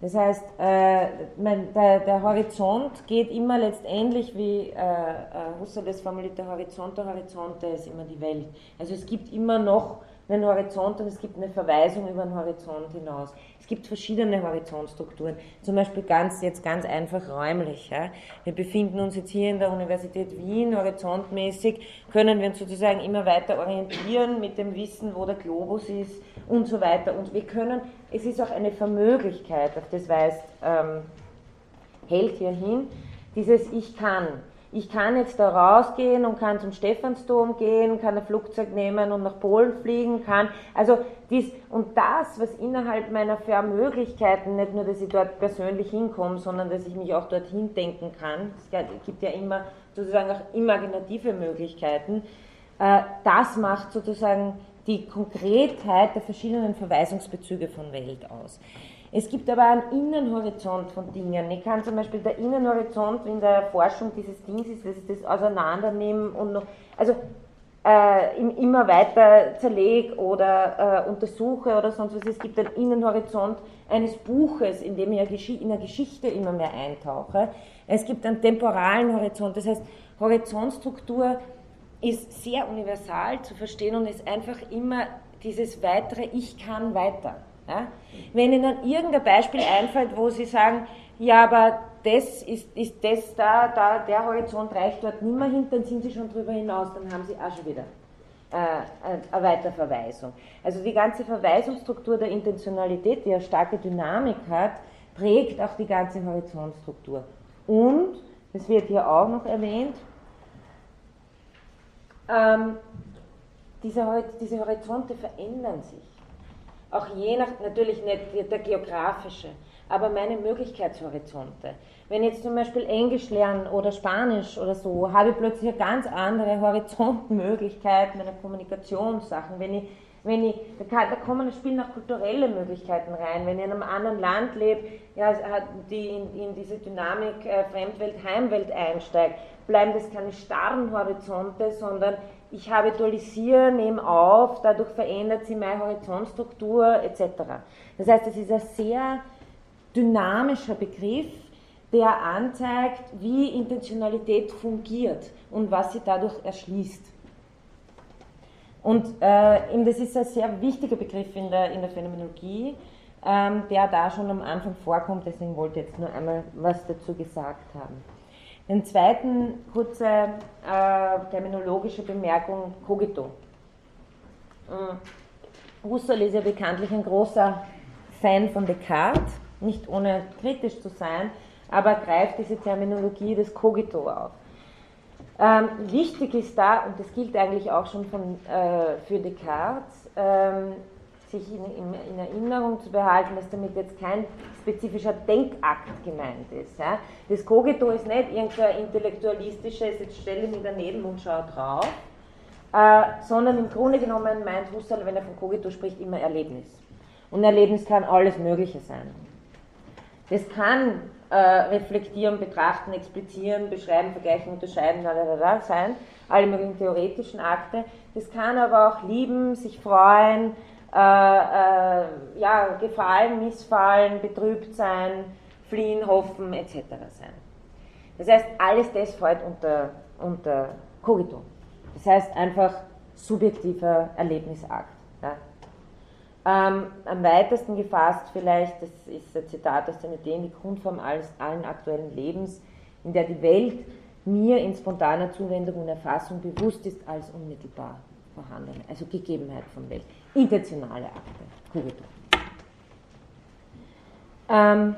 Das heißt, äh, mein, der, der, Horizont geht immer letztendlich, wie äh, äh Husserl das formuliert, der Horizont der Horizonte ist immer die Welt. Also es gibt immer noch einen Horizont und es gibt eine Verweisung über den Horizont hinaus. Es gibt verschiedene Horizontstrukturen, zum Beispiel ganz, jetzt ganz einfach räumlich. Ja. Wir befinden uns jetzt hier in der Universität Wien, horizontmäßig können wir uns sozusagen immer weiter orientieren mit dem Wissen, wo der Globus ist und so weiter. Und wir können, es ist auch eine Vermöglichkeit, auf das weist ähm, hält hier hin, dieses Ich kann ich kann jetzt da rausgehen und kann zum Stephansdom gehen, kann ein Flugzeug nehmen und nach Polen fliegen, kann, also dies, und das, was innerhalb meiner Vermöglichkeiten, nicht nur, dass ich dort persönlich hinkomme, sondern dass ich mich auch dorthin denken kann, es gibt ja immer sozusagen auch imaginative Möglichkeiten, äh, das macht sozusagen die Konkretheit der verschiedenen Verweisungsbezüge von Welt aus. Es gibt aber einen Innenhorizont von Dingen. Ich kann zum Beispiel der Innenhorizont in der Forschung dieses Dings ist, dass ich das auseinandernehmen und noch, also äh, immer weiter zerlege oder äh, untersuche oder sonst was. Es gibt einen Innenhorizont eines Buches, in dem ich in der Geschichte immer mehr eintauche. Es gibt einen temporalen Horizont, das heißt, Horizontstruktur ist sehr universal zu verstehen und ist einfach immer dieses weitere Ich kann weiter. Ja? Wenn Ihnen irgendein Beispiel einfällt, wo Sie sagen, ja, aber das ist, ist das da, da, der Horizont reicht dort nicht mehr hin, dann sind Sie schon drüber hinaus, dann haben Sie auch schon wieder äh, eine Weiterverweisung. Also die ganze Verweisungsstruktur der Intentionalität, die eine starke Dynamik hat, prägt auch die ganze Horizontstruktur. Und, das wird hier auch noch erwähnt, ähm, diese, diese Horizonte verändern sich auch je nach, natürlich nicht der geografische, aber meine Möglichkeitshorizonte. Wenn ich jetzt zum Beispiel Englisch lerne oder Spanisch oder so, habe ich plötzlich eine ganz andere Horizontmöglichkeit meiner Kommunikationssachen. Wenn ich, wenn ich, da, kann, da kommen, da spielen auch kulturelle Möglichkeiten rein. Wenn ich in einem anderen Land lebe, ja, die in, in diese Dynamik äh, Fremdwelt, Heimwelt einsteigt, bleiben das keine starren Horizonte, sondern ich habe Dualisieren, nehme auf, dadurch verändert sich meine Horizontstruktur etc. Das heißt, es ist ein sehr dynamischer Begriff, der anzeigt, wie Intentionalität fungiert und was sie dadurch erschließt. Und äh, das ist ein sehr wichtiger Begriff in der, in der Phänomenologie, ähm, der da schon am Anfang vorkommt, deswegen wollte ich jetzt nur einmal was dazu gesagt haben. Den zweiten kurze äh, terminologische Bemerkung, Cogito. Husserl ist ja bekanntlich ein großer Fan von Descartes, nicht ohne kritisch zu sein, aber greift diese Terminologie des Cogito auf. Ähm, wichtig ist da, und das gilt eigentlich auch schon von, äh, für Descartes, ähm, sich in, in, in, Erinnerung zu behalten, dass damit jetzt kein spezifischer Denkakt gemeint ist. Ja. Das Cogito ist nicht irgendein intellektualistisches, jetzt stelle ich mich daneben und schaue drauf, äh, sondern im Grunde genommen meint Husserl, wenn er von Cogito spricht, immer Erlebnis. Und Erlebnis kann alles Mögliche sein. Das kann äh, reflektieren, betrachten, explizieren, beschreiben, vergleichen, unterscheiden, lalala, sein, alle möglichen theoretischen Akte. Das kann aber auch lieben, sich freuen, äh, äh, ja, gefallen, missfallen, betrübt sein, fliehen, hoffen etc. sein. Das heißt, alles das fällt unter, unter Cogito. Das heißt einfach subjektiver Erlebnisakt. Ja. Ähm, am weitesten gefasst vielleicht, das ist ein Zitat aus den Ideen, die Grundform alles, allen aktuellen Lebens, in der die Welt mir in spontaner Zuwendung und Erfassung bewusst ist als unmittelbar vorhanden, also Gegebenheit von Welt. Intentionale Akte, Kuritur. Ähm,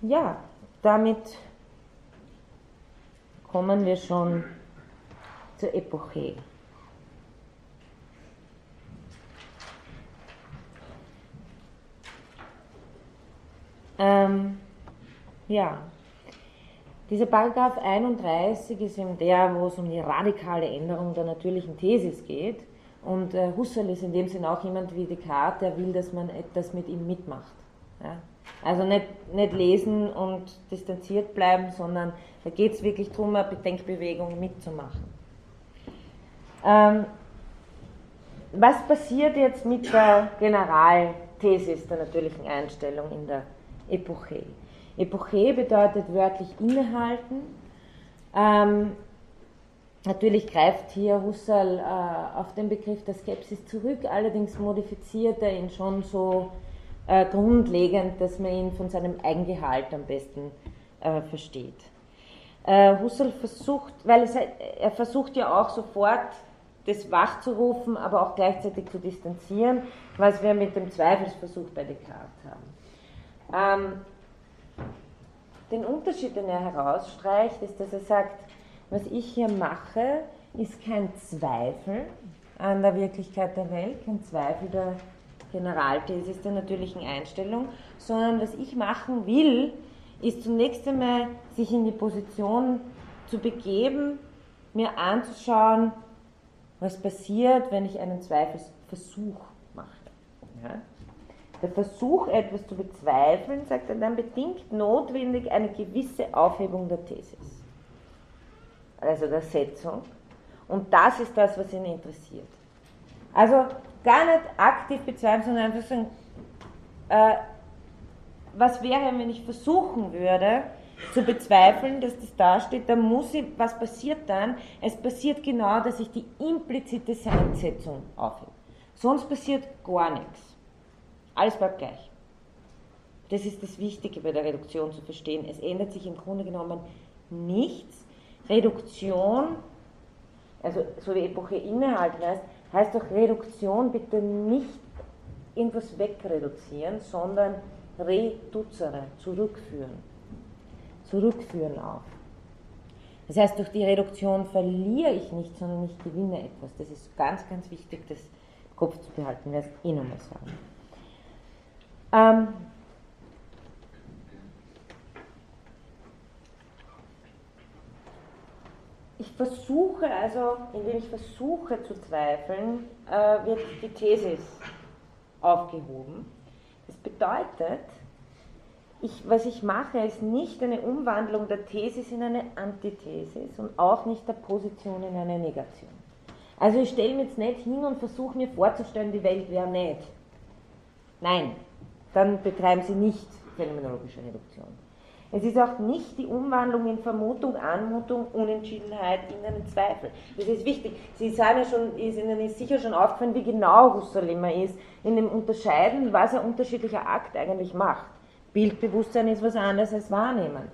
ja, damit kommen wir schon zur Epoche. Ähm, ja, dieser Paragraph 31 ist eben der, wo es um die radikale Änderung der natürlichen Thesis geht. Und äh, Husserl ist in dem Sinn auch jemand wie Descartes, der will, dass man etwas mit ihm mitmacht. Ja? Also nicht, nicht lesen und distanziert bleiben, sondern da geht es wirklich darum, eine Denkbewegung mitzumachen. Ähm, was passiert jetzt mit der Generalthesis der natürlichen Einstellung in der Epoche? Epoche bedeutet wörtlich innehalten. Ähm, natürlich greift hier Husserl äh, auf den Begriff der Skepsis zurück, allerdings modifiziert er ihn schon so äh, grundlegend, dass man ihn von seinem Eigengehalt am besten äh, versteht. Äh, Husserl versucht, weil es, er versucht ja auch sofort das wachzurufen, aber auch gleichzeitig zu distanzieren, was wir mit dem Zweifelsversuch bei Descartes haben. Ähm, den Unterschied, den er herausstreicht, ist, dass er sagt, was ich hier mache, ist kein Zweifel an der Wirklichkeit der Welt, kein Zweifel der Generalthesis der natürlichen Einstellung, sondern was ich machen will, ist zunächst einmal sich in die Position zu begeben, mir anzuschauen, was passiert, wenn ich einen Zweifelsversuch mache. Ja? Der Versuch, etwas zu bezweifeln, sagt er dann, bedingt notwendig eine gewisse Aufhebung der Thesis, also der Setzung. Und das ist das, was ihn interessiert. Also gar nicht aktiv bezweifeln, sondern einfach sagen, äh, was wäre, wenn ich versuchen würde, zu bezweifeln, dass das da steht, dann muss ich, was passiert dann? Es passiert genau, dass ich die implizite Seinsetzung aufhebe. Sonst passiert gar nichts. Alles bleibt gleich. Das ist das Wichtige bei der Reduktion zu verstehen. Es ändert sich im Grunde genommen nichts. Reduktion, also so wie Epoche innehalten heißt, heißt doch Reduktion bitte nicht irgendwas wegreduzieren, sondern reduzere, zurückführen. Zurückführen auf. Das heißt, durch die Reduktion verliere ich nicht, sondern ich gewinne etwas. Das ist ganz, ganz wichtig, das im Kopf zu behalten, werde es eh nochmal sagen. Ähm, ich versuche also, indem ich versuche zu zweifeln, äh, wird die Thesis aufgehoben. Das bedeutet, ich, was ich mache, ist nicht eine Umwandlung der Thesis in eine Antithesis und auch nicht der Position in eine Negation. Also ich stelle mir jetzt nicht hin und versuche mir vorzustellen, die Welt wäre nicht. Nein, dann betreiben Sie nicht phänomenologische Reduktion. Es ist auch nicht die Umwandlung in Vermutung, Anmutung, Unentschiedenheit in einen Zweifel. Das ist wichtig. Sie sagen ja schon, ist Ihnen ist sicher schon aufgefallen, wie genau Husserl ist, in dem Unterscheiden, was ein unterschiedlicher Akt eigentlich macht. Bildbewusstsein ist was anderes als Wahrnehmen.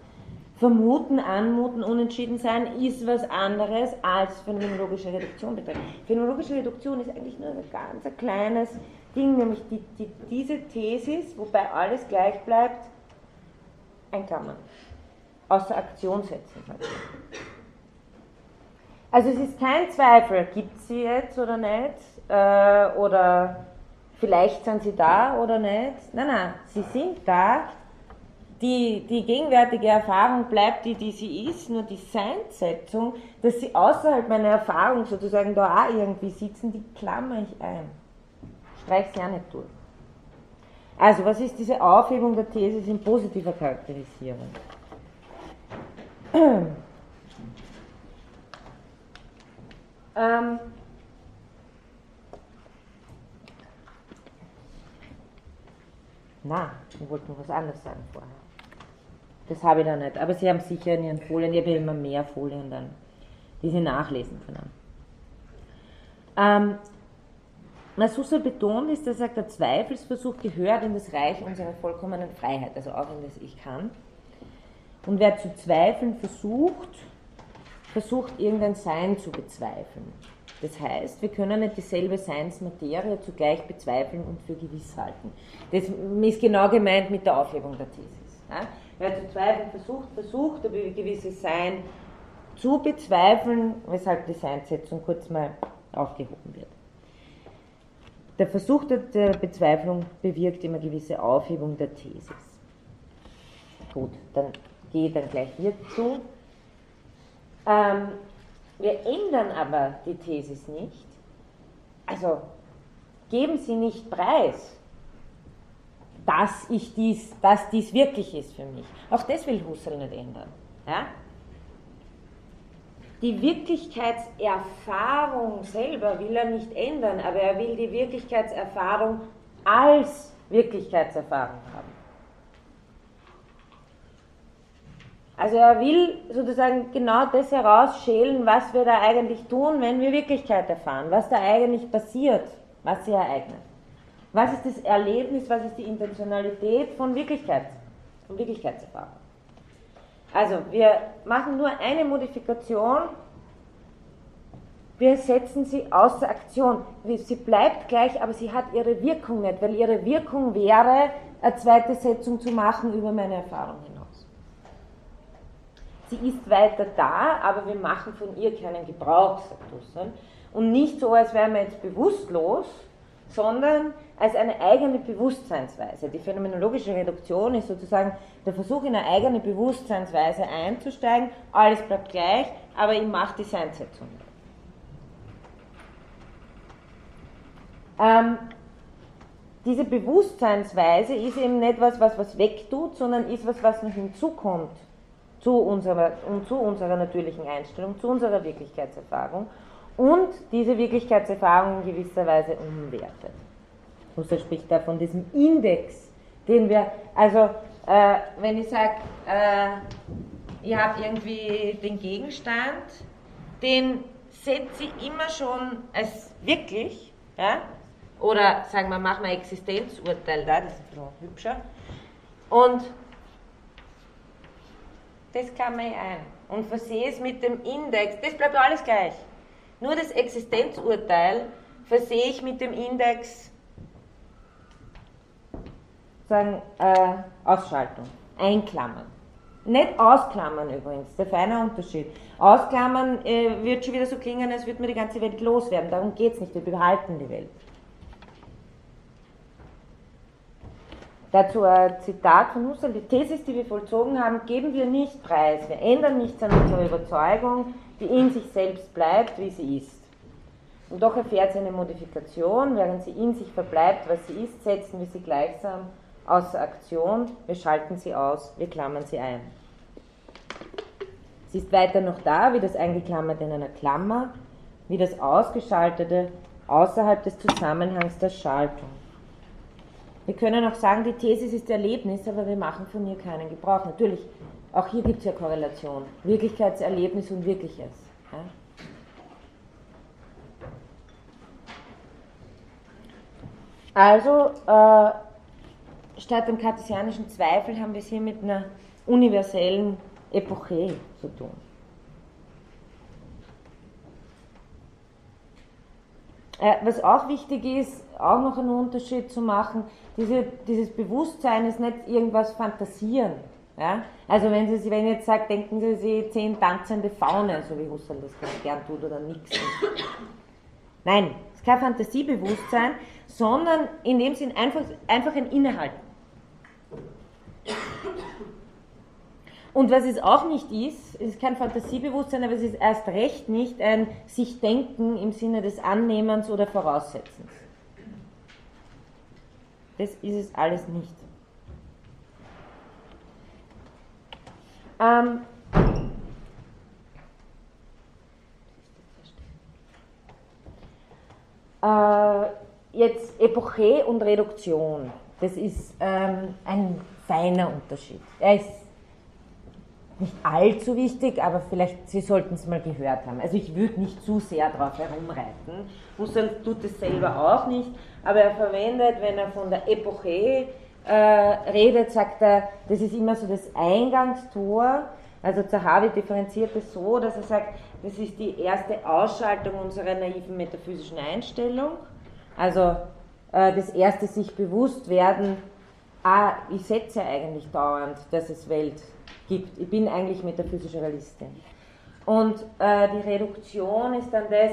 Vermuten, anmuten, unentschieden sein ist was anderes als phänomenologische Reduktion betreiben. Phänomenologische Reduktion ist eigentlich nur ein ganz ein kleines Ding, nämlich die, die, diese Thesis, wobei alles gleich bleibt, einklammern. Außer Aktion setzen. Also es ist kein Zweifel, gibt es sie jetzt oder nicht, äh, oder vielleicht sind sie da oder nicht. Nein, nein, sie sind da. Die, die gegenwärtige Erfahrung bleibt die, die sie ist, nur die Seinsetzung, dass sie außerhalb meiner Erfahrung sozusagen da auch irgendwie sitzen, die klammer ich ein. Streich sie auch nicht durch. Also, was ist diese Aufhebung der These in positiver Charakterisierung? ähm, Na, ich wollte noch was anderes sagen vorher. Das habe ich da nicht. Aber Sie haben sicher in Ihren Folien, ich habe ja immer mehr Folien dann, die Sie nachlesen können. Ähm, Husserl betont ist, er sagt, der Zweifelsversuch gehört in das Reich unserer vollkommenen Freiheit, also auch in das Ich kann. Und wer zu zweifeln versucht, versucht irgendein Sein zu bezweifeln. Das heißt, wir können nicht dieselbe Seinsmaterie zugleich bezweifeln und für gewiss halten. Das ist genau gemeint mit der Aufhebung der Thesis. Ja? Wer zu zweifeln versucht, versucht, ein gewisses Sein zu bezweifeln, weshalb die Seinsetzung kurz mal aufgehoben wird. Der Versuch der Bezweiflung bewirkt immer gewisse Aufhebung der Thesis. Gut, dann gehe ich dann gleich hierzu. Ähm, wir ändern aber die Thesis nicht. Also geben Sie nicht preis, dass, ich dies, dass dies wirklich ist für mich. Auch das will Husserl nicht ändern. Ja? Die Wirklichkeitserfahrung selber will er nicht ändern, aber er will die Wirklichkeitserfahrung als Wirklichkeitserfahrung haben. Also er will sozusagen genau das herausschälen, was wir da eigentlich tun, wenn wir Wirklichkeit erfahren, was da eigentlich passiert, was sie ereignet. Was ist das Erlebnis, was ist die Intentionalität von Wirklichkeit, von Wirklichkeitserfahrung. Also wir machen nur eine Modifikation, wir setzen sie außer Aktion. Sie bleibt gleich, aber sie hat ihre Wirkung nicht, weil ihre Wirkung wäre, eine zweite Setzung zu machen über meine Erfahrung hinaus. Sie ist weiter da, aber wir machen von ihr keinen Gebrauch, sagt Husserl. Und nicht so, als wären wir jetzt bewusstlos, sondern als eine eigene Bewusstseinsweise. Die phänomenologische Reduktion ist sozusagen der Versuch, in eine eigene Bewusstseinsweise einzusteigen. Alles bleibt gleich, aber ich mache die Seinsetzung. Ähm, diese Bewusstseinsweise ist eben nicht was, was was wegtut, sondern ist was, was noch hinzukommt zu unserer, zu unserer natürlichen Einstellung, zu unserer Wirklichkeitserfahrung und diese Wirklichkeitserfahrung in gewisser Weise umwertet. Husserl spricht da von diesem Index, den wir, also äh, wenn ich sage, äh, ich habe irgendwie den Gegenstand, den setze ich immer schon als wirklich, ja? oder sagen wir, machen wir Existenzurteil da, das ist ein bisschen hübscher, und das kann man ein und versehe es mit dem Index, das bleibt alles gleich. Nur das Existenzurteil versehe ich mit dem Index sagen, äh, Ausschaltung, einklammern. Nicht ausklammern übrigens, der feine Unterschied. Ausklammern äh, wird schon wieder so klingen, als würde man die ganze Welt loswerden. Darum geht es nicht, wir behalten die Welt. Dazu ein Zitat von Husserl, die Thesis, die wir vollzogen haben, geben wir nicht preis. Wir ändern nichts an unserer Überzeugung, die in sich selbst bleibt, wie sie ist. Und doch erfährt sie eine Modifikation, während sie in sich verbleibt, was sie ist, setzen wir sie gleichsam außer Aktion, wir schalten sie aus, wir klammern sie ein. Sie ist weiter noch da, wie das Eingeklammerte in einer Klammer, wie das Ausgeschaltete außerhalb des Zusammenhangs der Schaltung. Wir können auch sagen, die Thesis ist Erlebnis, aber wir machen von ihr keinen Gebrauch. Natürlich, auch hier gibt es ja Korrelation. Wirklichkeitserlebnis und Wirkliches. Ja? Also, äh, statt dem kartesianischen Zweifel haben wir es hier mit einer universellen Epoche zu tun. Äh, was auch wichtig ist, auch noch einen Unterschied zu machen, diese, dieses Bewusstsein ist nicht irgendwas fantasieren. Ja? Also wenn Sie, wenn jetzt sagt, denken Sie sich zehn tanzende Faunen, so wie Husserl das ganz gern tut, oder nichts. Nein, es ist kein Fantasiebewusstsein, sondern in dem Sinn einfach, einfach ein Innehalten. Und was es auch nicht ist, es ist kein Fantasiebewusstsein, aber es ist erst recht nicht ein sich denken im Sinne des Annehmens oder Voraussetzens. Das ist es alles nicht. Ähm, äh, jetzt Epoche und Reduktion. Das ist ähm, ein feiner Unterschied. Er ist nicht allzu wichtig, aber vielleicht Sie sollten es mal gehört haben. Also ich würde nicht zu sehr darauf herumreiten. Husserl tut es selber auch nicht, aber er verwendet, wenn er von der Epoche äh, redet, sagt er, das ist immer so das Eingangstor. Also Zahavi differenziert es so, dass er sagt, das ist die erste Ausschaltung unserer naiven metaphysischen Einstellung. Also äh, das erste sich bewusst werden, ah, ich setze eigentlich dauernd, dass es Welt gibt. Ich bin eigentlich metaphysische Realistin. Und äh, die Reduktion ist dann das,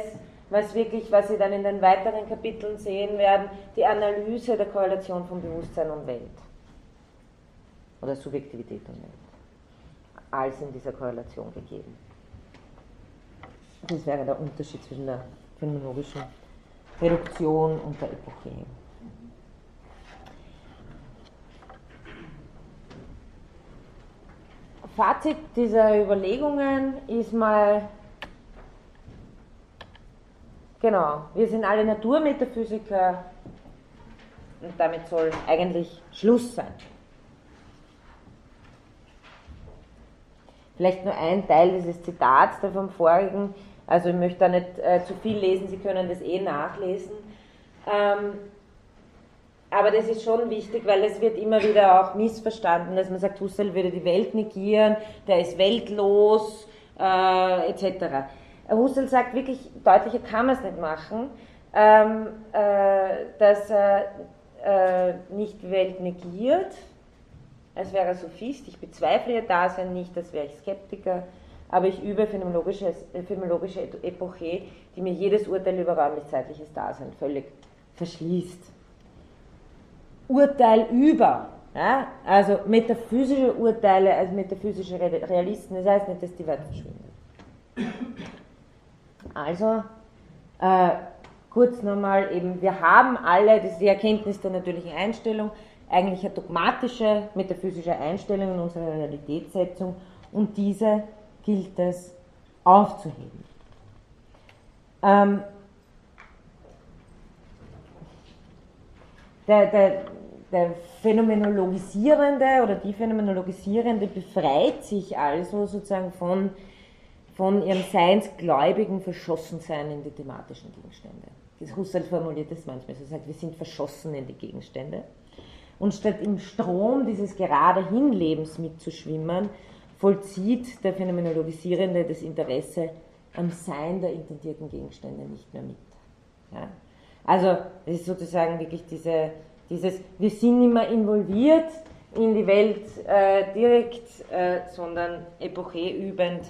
was wirklich, was Sie dann in den weiteren Kapiteln sehen werden, die Analyse der Korrelation von Bewusstsein und Welt. Oder Subjektivität und Welt. Alles in dieser Korrelation gegeben. Das wäre der Unterschied zwischen der phänomenologischen Reduktion und der Epoche. Fazit dieser Überlegungen ist mal Genau, wir sind alle Naturmetaphysiker und damit soll eigentlich Schluss sein. Vielleicht nur ein Teil dieses Zitats da vom vorigen, also ich möchte da nicht äh, zu viel lesen, Sie können das eh nachlesen. Ähm, aber das ist schon wichtig, weil es wird immer wieder auch missverstanden, dass man sagt, Husserl würde die Welt negieren, der ist weltlos, äh, etc. Husserl sagt wirklich, deutlicher kann man es nicht machen, ähm, äh, dass er äh, nicht Welt negiert, als wäre er Sophist, ich bezweifle ihr Dasein nicht, als wäre ich Skeptiker, aber ich übe phänomenologische, phänomenologische Epoche, die mir jedes Urteil über räumlich-zeitliches Dasein völlig verschließt. Urteil über, ja? also metaphysische Urteile als metaphysische Realisten, das heißt nicht, dass die Welt verschwindet. Also, äh, kurz nochmal eben, wir haben alle, das ist die Erkenntnis der natürlichen Einstellung, eigentlich eine dogmatische, metaphysische Einstellung in unserer Realitätssetzung und diese gilt es aufzuheben. Ähm, der, der, der Phänomenologisierende oder die Phänomenologisierende befreit sich also sozusagen von, von ihrem seinsgläubigen Verschossensein in die thematischen Gegenstände. Husserl formuliert das manchmal so, sagt, wir sind verschossen in die Gegenstände. Und statt im Strom dieses gerade Hinlebens mitzuschwimmen, vollzieht der Phänomenologisierende das Interesse am Sein der intendierten Gegenstände nicht mehr mit. Ja? Also es ist sozusagen wirklich diese dieses, wir sind nicht mehr involviert in die Welt äh, direkt, äh, sondern epocheübend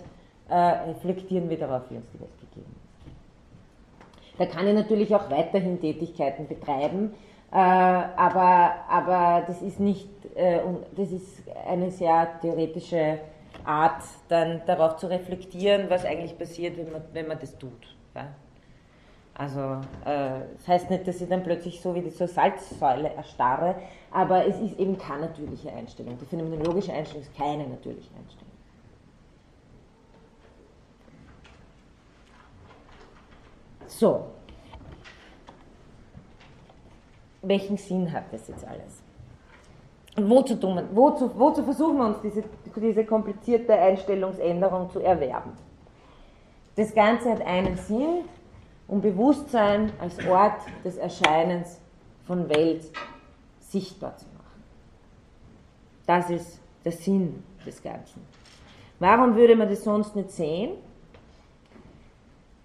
äh, reflektieren wir darauf, wie uns die Welt gegeben ist. Da kann ich natürlich auch weiterhin Tätigkeiten betreiben, äh, aber, aber das ist nicht, äh, das ist eine sehr theoretische Art, dann darauf zu reflektieren, was eigentlich passiert, wenn man, wenn man das tut. Ja? Also äh, das heißt nicht, dass ich dann plötzlich so wie die so Salzsäule erstarre, aber es ist eben keine natürliche Einstellung. Die phänomenologische Einstellung ist keine natürliche Einstellung. So. Welchen Sinn hat das jetzt alles? Und wozu, tun, wozu, wozu versuchen wir uns diese, diese komplizierte Einstellungsänderung zu erwerben? Das Ganze hat einen Sinn, um Bewusstsein als Ort des Erscheinens von Welt sichtbar zu machen. Das ist der Sinn des Ganzen. Warum würde man das sonst nicht sehen?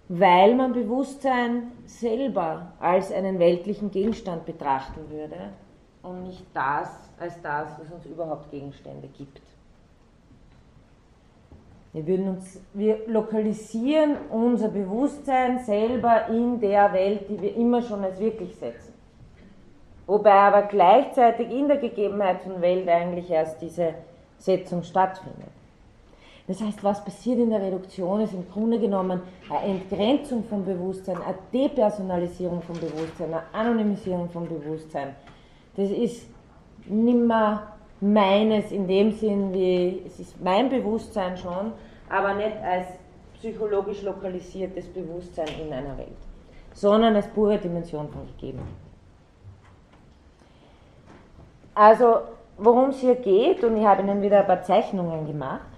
Weil man Bewusstsein selber als einen weltlichen Gegenstand betrachten würde und nicht das als das, was uns überhaupt Gegenstände gibt. Wir, würden uns, wir lokalisieren unser Bewusstsein selber in der Welt, die wir immer schon als wirklich setzen. Wobei aber gleichzeitig in der Gegebenheit von Welt eigentlich erst diese Setzung stattfindet. Das heißt, was passiert in der Reduktion ist im Grunde genommen eine Entgrenzung vom Bewusstsein, eine Depersonalisierung vom Bewusstsein, eine Anonymisierung vom Bewusstsein. Das ist nimmer meines in dem Sinn, wie es ist mein Bewusstsein schon, aber nicht als psychologisch lokalisiertes Bewusstsein in einer Welt, sondern als pure Dimension von Gegebenheit. Also, worum es hier geht, und ich habe Ihnen wieder ein paar Zeichnungen gemacht,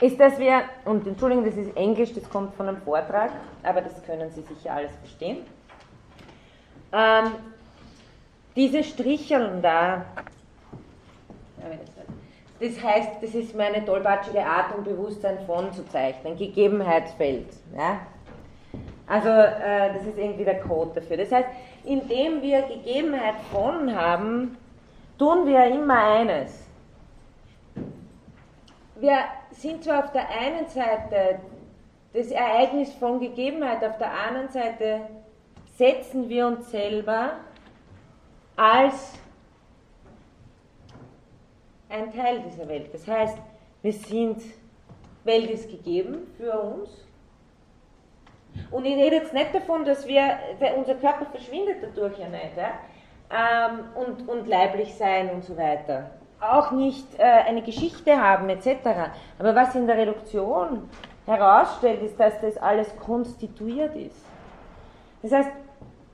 ist, dass wir, und Entschuldigung, das ist Englisch, das kommt von einem Vortrag, aber das können Sie sicher alles verstehen. Ähm, diese Stricheln da, das heißt, das ist meine tollpatschige Art und Bewusstsein von zu zeichnen, Gegebenheitsfeld. Ja? Also äh, das ist irgendwie der Code dafür. Das heißt, indem wir Gegebenheit von haben, tun wir immer eines. Wir sind zwar auf der einen Seite das Ereignis von Gegebenheit, auf der anderen Seite setzen wir uns selber als ein Teil dieser Welt. Das heißt, wir sind, Welt ist gegeben für uns. Und ich rede jetzt nicht davon, dass wir, unser Körper verschwindet dadurch ja nicht, ja? Ähm, und, und leiblich sein und so weiter. Auch nicht äh, eine Geschichte haben etc. Aber was in der Reduktion herausstellt, ist, dass das alles konstituiert ist. Das heißt,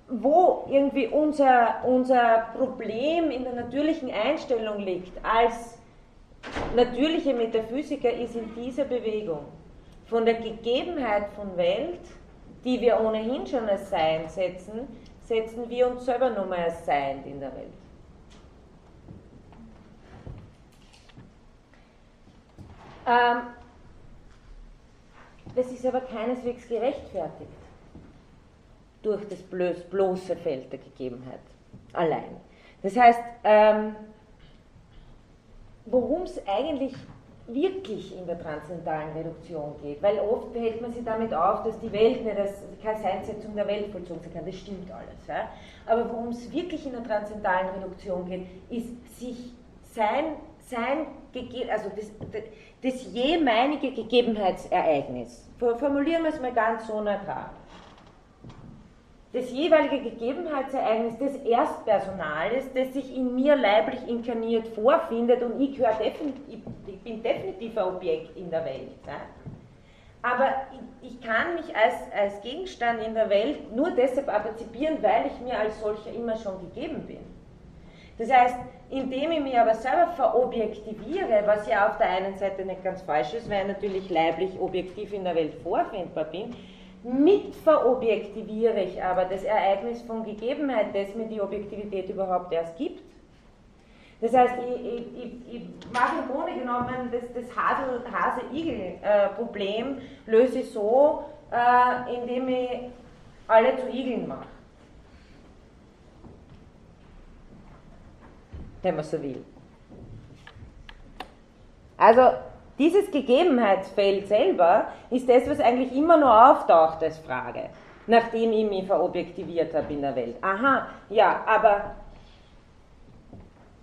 wo irgendwie unser, unser Problem in der natürlichen Einstellung liegt, als natürliche Metaphysiker, ist in dieser Bewegung. Von der Gegebenheit von Welt, die wir ohnehin schon als Sein setzen, setzen wir uns selber nur mal als Sein in der Welt. Das ist aber keineswegs gerechtfertigt durch das bloße Feld der Gegebenheit allein. Das heißt, ähm, worum es eigentlich wirklich in der transzendentalen Reduktion geht, weil oft behält man sich damit auf, dass die Welt nicht als keine Seinsetzung der Welt vollzogen sein kann, das stimmt alles. Ja? Aber worum es wirklich in der transzendentalen Reduktion geht, ist sich sein, sein also das, das jemeinige Gegebenheitsereignis, formulieren wir es mal ganz so neutral, das jeweilige Gegebenheitsereignis des Erstpersonales, das sich in mir leiblich inkarniert vorfindet und ich, definitiv, ich bin definitiv ein Objekt in der Welt. Ne? Aber ich, kann mich als, als Gegenstand in der Welt nur deshalb partizipieren, weil ich mir als solcher immer schon gegeben bin. Das heißt, indem ich mich aber selber verobjektiviere, was ja auf der einen Seite nicht ganz falsch ist, weil ich natürlich leiblich objektiv in der Welt vorfindbar bin, mit verobjektiviere ich aber das Ereignis von Gegebenheit, das mir die Objektivität überhaupt erst gibt. Das heißt, ich, ich, ich, ich mache im Grunde genommen das, das Hase-Igel-Problem, löse ich so, äh, indem ich alle zu Igeln mache. Wenn man so will. Also dieses Gegebenheitsfeld selber ist das, was eigentlich immer nur auftaucht als Frage, nachdem ich mich verobjektiviert habe in der Welt. Aha, ja, aber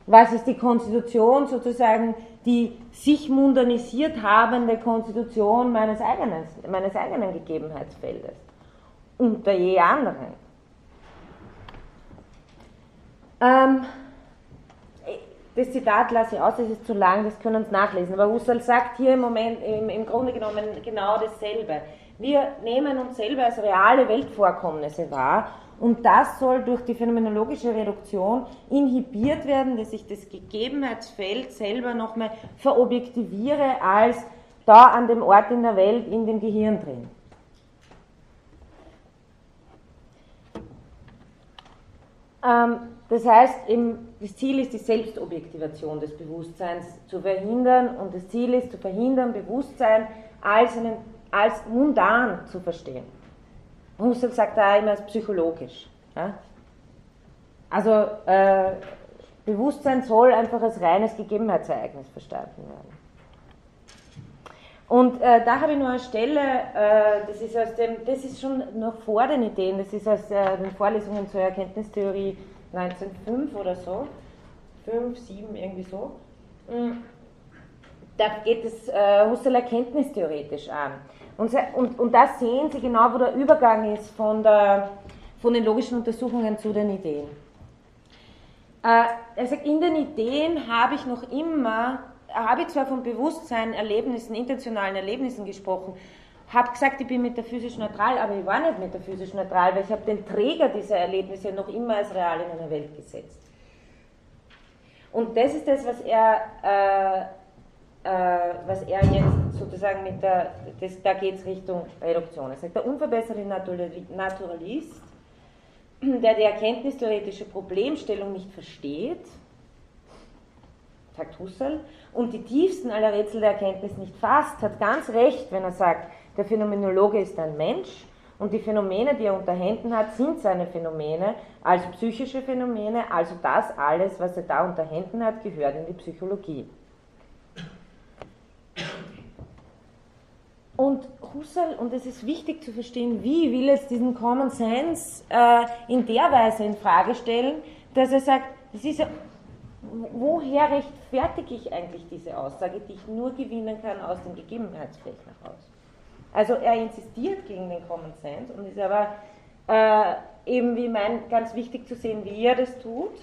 was ist die Konstitution sozusagen, die sich mundanisiert habende Konstitution meines eigenen, meines eigenen Gegebenheitsfeldes unter je anderen? Ähm, das Zitat lasse ich aus, das ist zu lang, das können Sie nachlesen. Aber Husserl sagt hier im Moment, im, im Grunde genommen genau dasselbe. Wir nehmen uns selber als reale Weltvorkommnisse wahr und das soll durch die phänomenologische Reduktion inhibiert werden, dass ich das Gegebenheitsfeld selber nochmal verobjektiviere als da an dem Ort in der Welt in dem Gehirn drin. Ähm, das heißt, das Ziel ist die Selbstobjektivation des Bewusstseins zu verhindern und das Ziel ist zu verhindern, Bewusstsein als, einen, als mundan zu verstehen. Husserl sagt da immer als psychologisch. Ja? Also äh, Bewusstsein soll einfach als reines Gegebenheitsereignis verstanden werden. Und äh, da habe ich noch eine Stelle, äh, das, ist aus dem, das ist schon noch vor den Ideen, das ist aus äh, den Vorlesungen zur Erkenntnistheorie 1905 oder so, 5, 7, irgendwie so. Mm. Da geht es äh, Husserl erkenntnistheoretisch an. Und, und, und da sehen Sie genau, wo der Übergang ist von, der, von den logischen Untersuchungen zu den Ideen. Äh, er sagt, in den Ideen habe ich noch immer, habe ich zwar von Bewusstsein, Erlebnissen, intentionalen Erlebnissen gesprochen, habe gesagt, ich bin metaphysisch neutral, aber ich war nicht metaphysisch neutral, weil ich habe den Träger dieser Erlebnisse noch immer als real in einer Welt gesetzt. Und das ist das, was er, äh, äh, was er jetzt sozusagen mit der, das, da geht es Richtung Reduktion. Er sagt, der unverbesserte Naturalist, der die erkenntnistheoretische Problemstellung nicht versteht, sagt Husserl, und die tiefsten aller Rätsel der Erkenntnis nicht fasst, hat ganz recht, wenn er sagt, der Phänomenologe ist ein Mensch und die Phänomene, die er unter Händen hat, sind seine Phänomene als psychische Phänomene, also das alles, was er da unter Händen hat, gehört in die Psychologie. Und Husserl, und es ist wichtig zu verstehen, wie will es diesen Common Sense äh, in der Weise in Frage stellen, dass er sagt, das ist woher rechtfertige ich eigentlich diese Aussage, die ich nur gewinnen kann aus dem Gegebenheitsfeld heraus? Also er insistiert gegen den Common Sense und ist aber äh, eben wie mein ganz wichtig zu sehen, wie er das tut.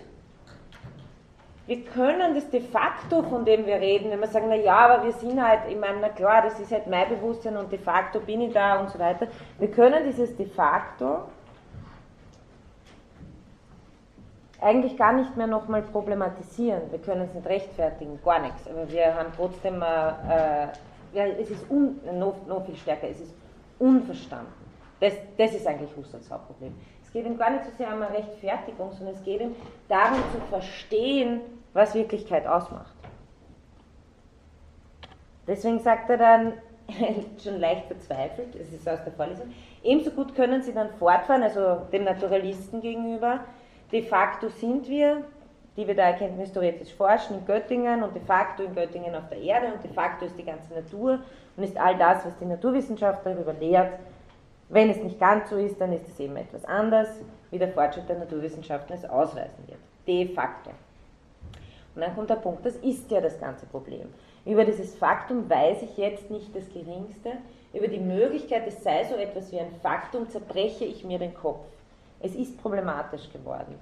wir können das de facto, von dem wir reden, wenn wir sagen, na ja, aber wir sind halt, ich meine, na klar, das ist halt mein Bewusstsein und de facto bin ich da und so weiter. Wir können dieses de facto eigentlich gar nicht mehr nochmal problematisieren. Wir können es nicht rechtfertigen, gar nichts. Aber wir haben trotzdem, äh, ja, es ist un, noch, noch viel stärker, es ist unverstanden. Das, das ist eigentlich Husserls Hauptproblem. Es geht ihm gar nicht so sehr um eine Rechtfertigung, sondern es geht ihm darum zu verstehen, was Wirklichkeit ausmacht. Deswegen sagt er dann, schon leicht verzweifelt, es ist aus der Vorlesung, ebenso gut können sie dann fortfahren, also dem Naturalisten gegenüber, de facto sind wir, die wir da erkenntnistheoretisch forschen, in Göttingen und de facto in Göttingen auf der Erde und de facto ist die ganze Natur und ist all das, was die Naturwissenschaft darüber lehrt. Wenn es nicht ganz so ist, dann ist es eben etwas anders, wie der Fortschritt der Naturwissenschaften es ausweisen wird. De facto. Und dann kommt der Punkt, das ist ja das ganze Problem. Über dieses Faktum weiß ich jetzt nicht das Geringste. Über die Möglichkeit, es sei so etwas wie ein Faktum, zerbreche ich mir den Kopf. Es ist problematisch geworden.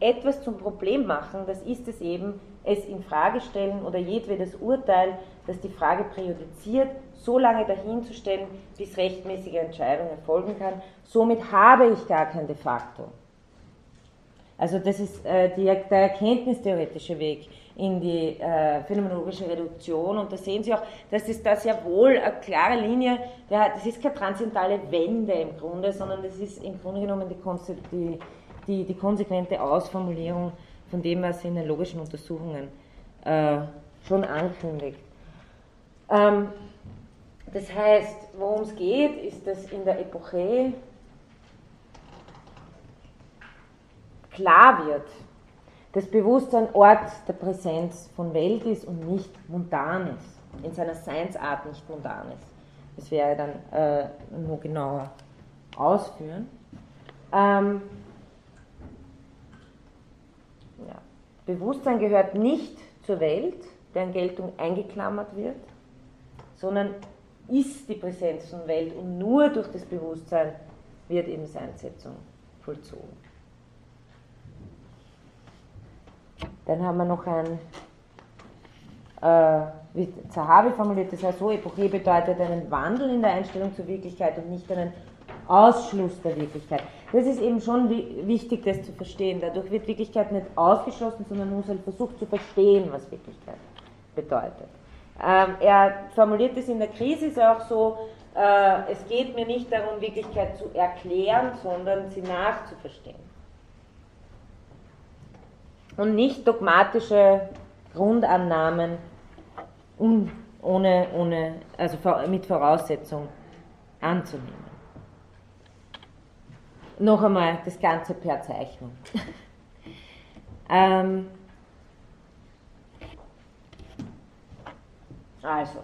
Etwas zum Problem machen, das ist es eben, es in Frage stellen oder jedwedes Urteil, das die Frage präjudiziert, so lange dahinzustellen, bis rechtmäßige Entscheidung erfolgen kann. Somit habe ich gar kein de facto. Also das ist äh, die, der erkenntnistheoretische Weg in die äh, phänomenologische Reduktion und da sehen Sie auch, dass es da sehr wohl eine klare Linie, der, das ist keine transzendentale Wende im Grunde, sondern das ist im Grunde genommen die, die, die, die konsequente Ausformulierung von dem, was in den logischen Untersuchungen äh, schon ankündigt. Ähm, das heißt, worum es geht, ist, dass in der Epoche klar wird, dass Bewusstsein Ort der Präsenz von Welt ist und nicht mundan ist, in seiner Seinsart nicht mundan ist. Das wäre dann äh, nur genauer ausführen. Ähm, ja. Bewusstsein gehört nicht zur Welt, deren Geltung eingeklammert wird, sondern ist die Präsenz von Welt und nur durch das Bewusstsein wird eben Seinsetzung vollzogen. Dann haben wir noch ein, äh, wie Zahavi formuliert, das heißt so, Epoche bedeutet einen Wandel in der Einstellung zur Wirklichkeit und nicht einen Ausschluss der Wirklichkeit. Das ist eben schon wichtig, das zu verstehen. Dadurch wird Wirklichkeit nicht ausgeschlossen, sondern muss halt versucht zu verstehen, was Wirklichkeit bedeutet. Ähm, er formuliert es in der Krise auch so, äh, es geht mir nicht darum, Wirklichkeit zu erklären, sondern sie nachzuverstehen und nicht dogmatische Grundannahmen un, ohne, ohne, also mit Voraussetzung anzunehmen. Noch einmal das Ganze per Zeichnung. ähm, also,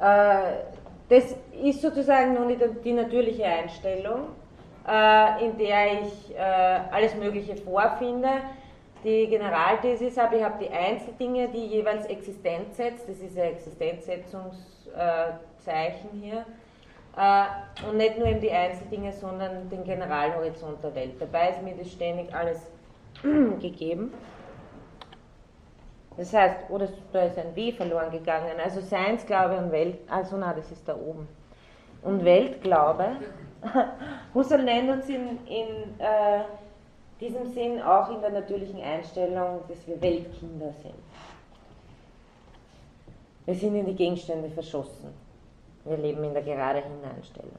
äh, das ist sozusagen nun die, natürliche Einstellung, äh, in der ich äh, alles Mögliche vorfinde. Die Generalthesis habe, ich habe die Einzeldinge, die jeweils Existenz setzt, das ist ein Existenzsetzungszeichen hier, äh, und nicht nur eben die Einzeldinge, sondern den Generalhorizont der Welt. Dabei ist mir das ständig alles gegeben. Das heißt, oder da ist ein W verloren gegangen, also Seinsglaube und Welt, also na, das ist da oben. Und Weltglaube, Husserl nennt uns in, in äh, diesem Sinn auch in der natürlichen Einstellung, dass wir Weltkinder sind. Wir sind in die Gegenstände verschossen. Wir leben in der gerade Einstellung.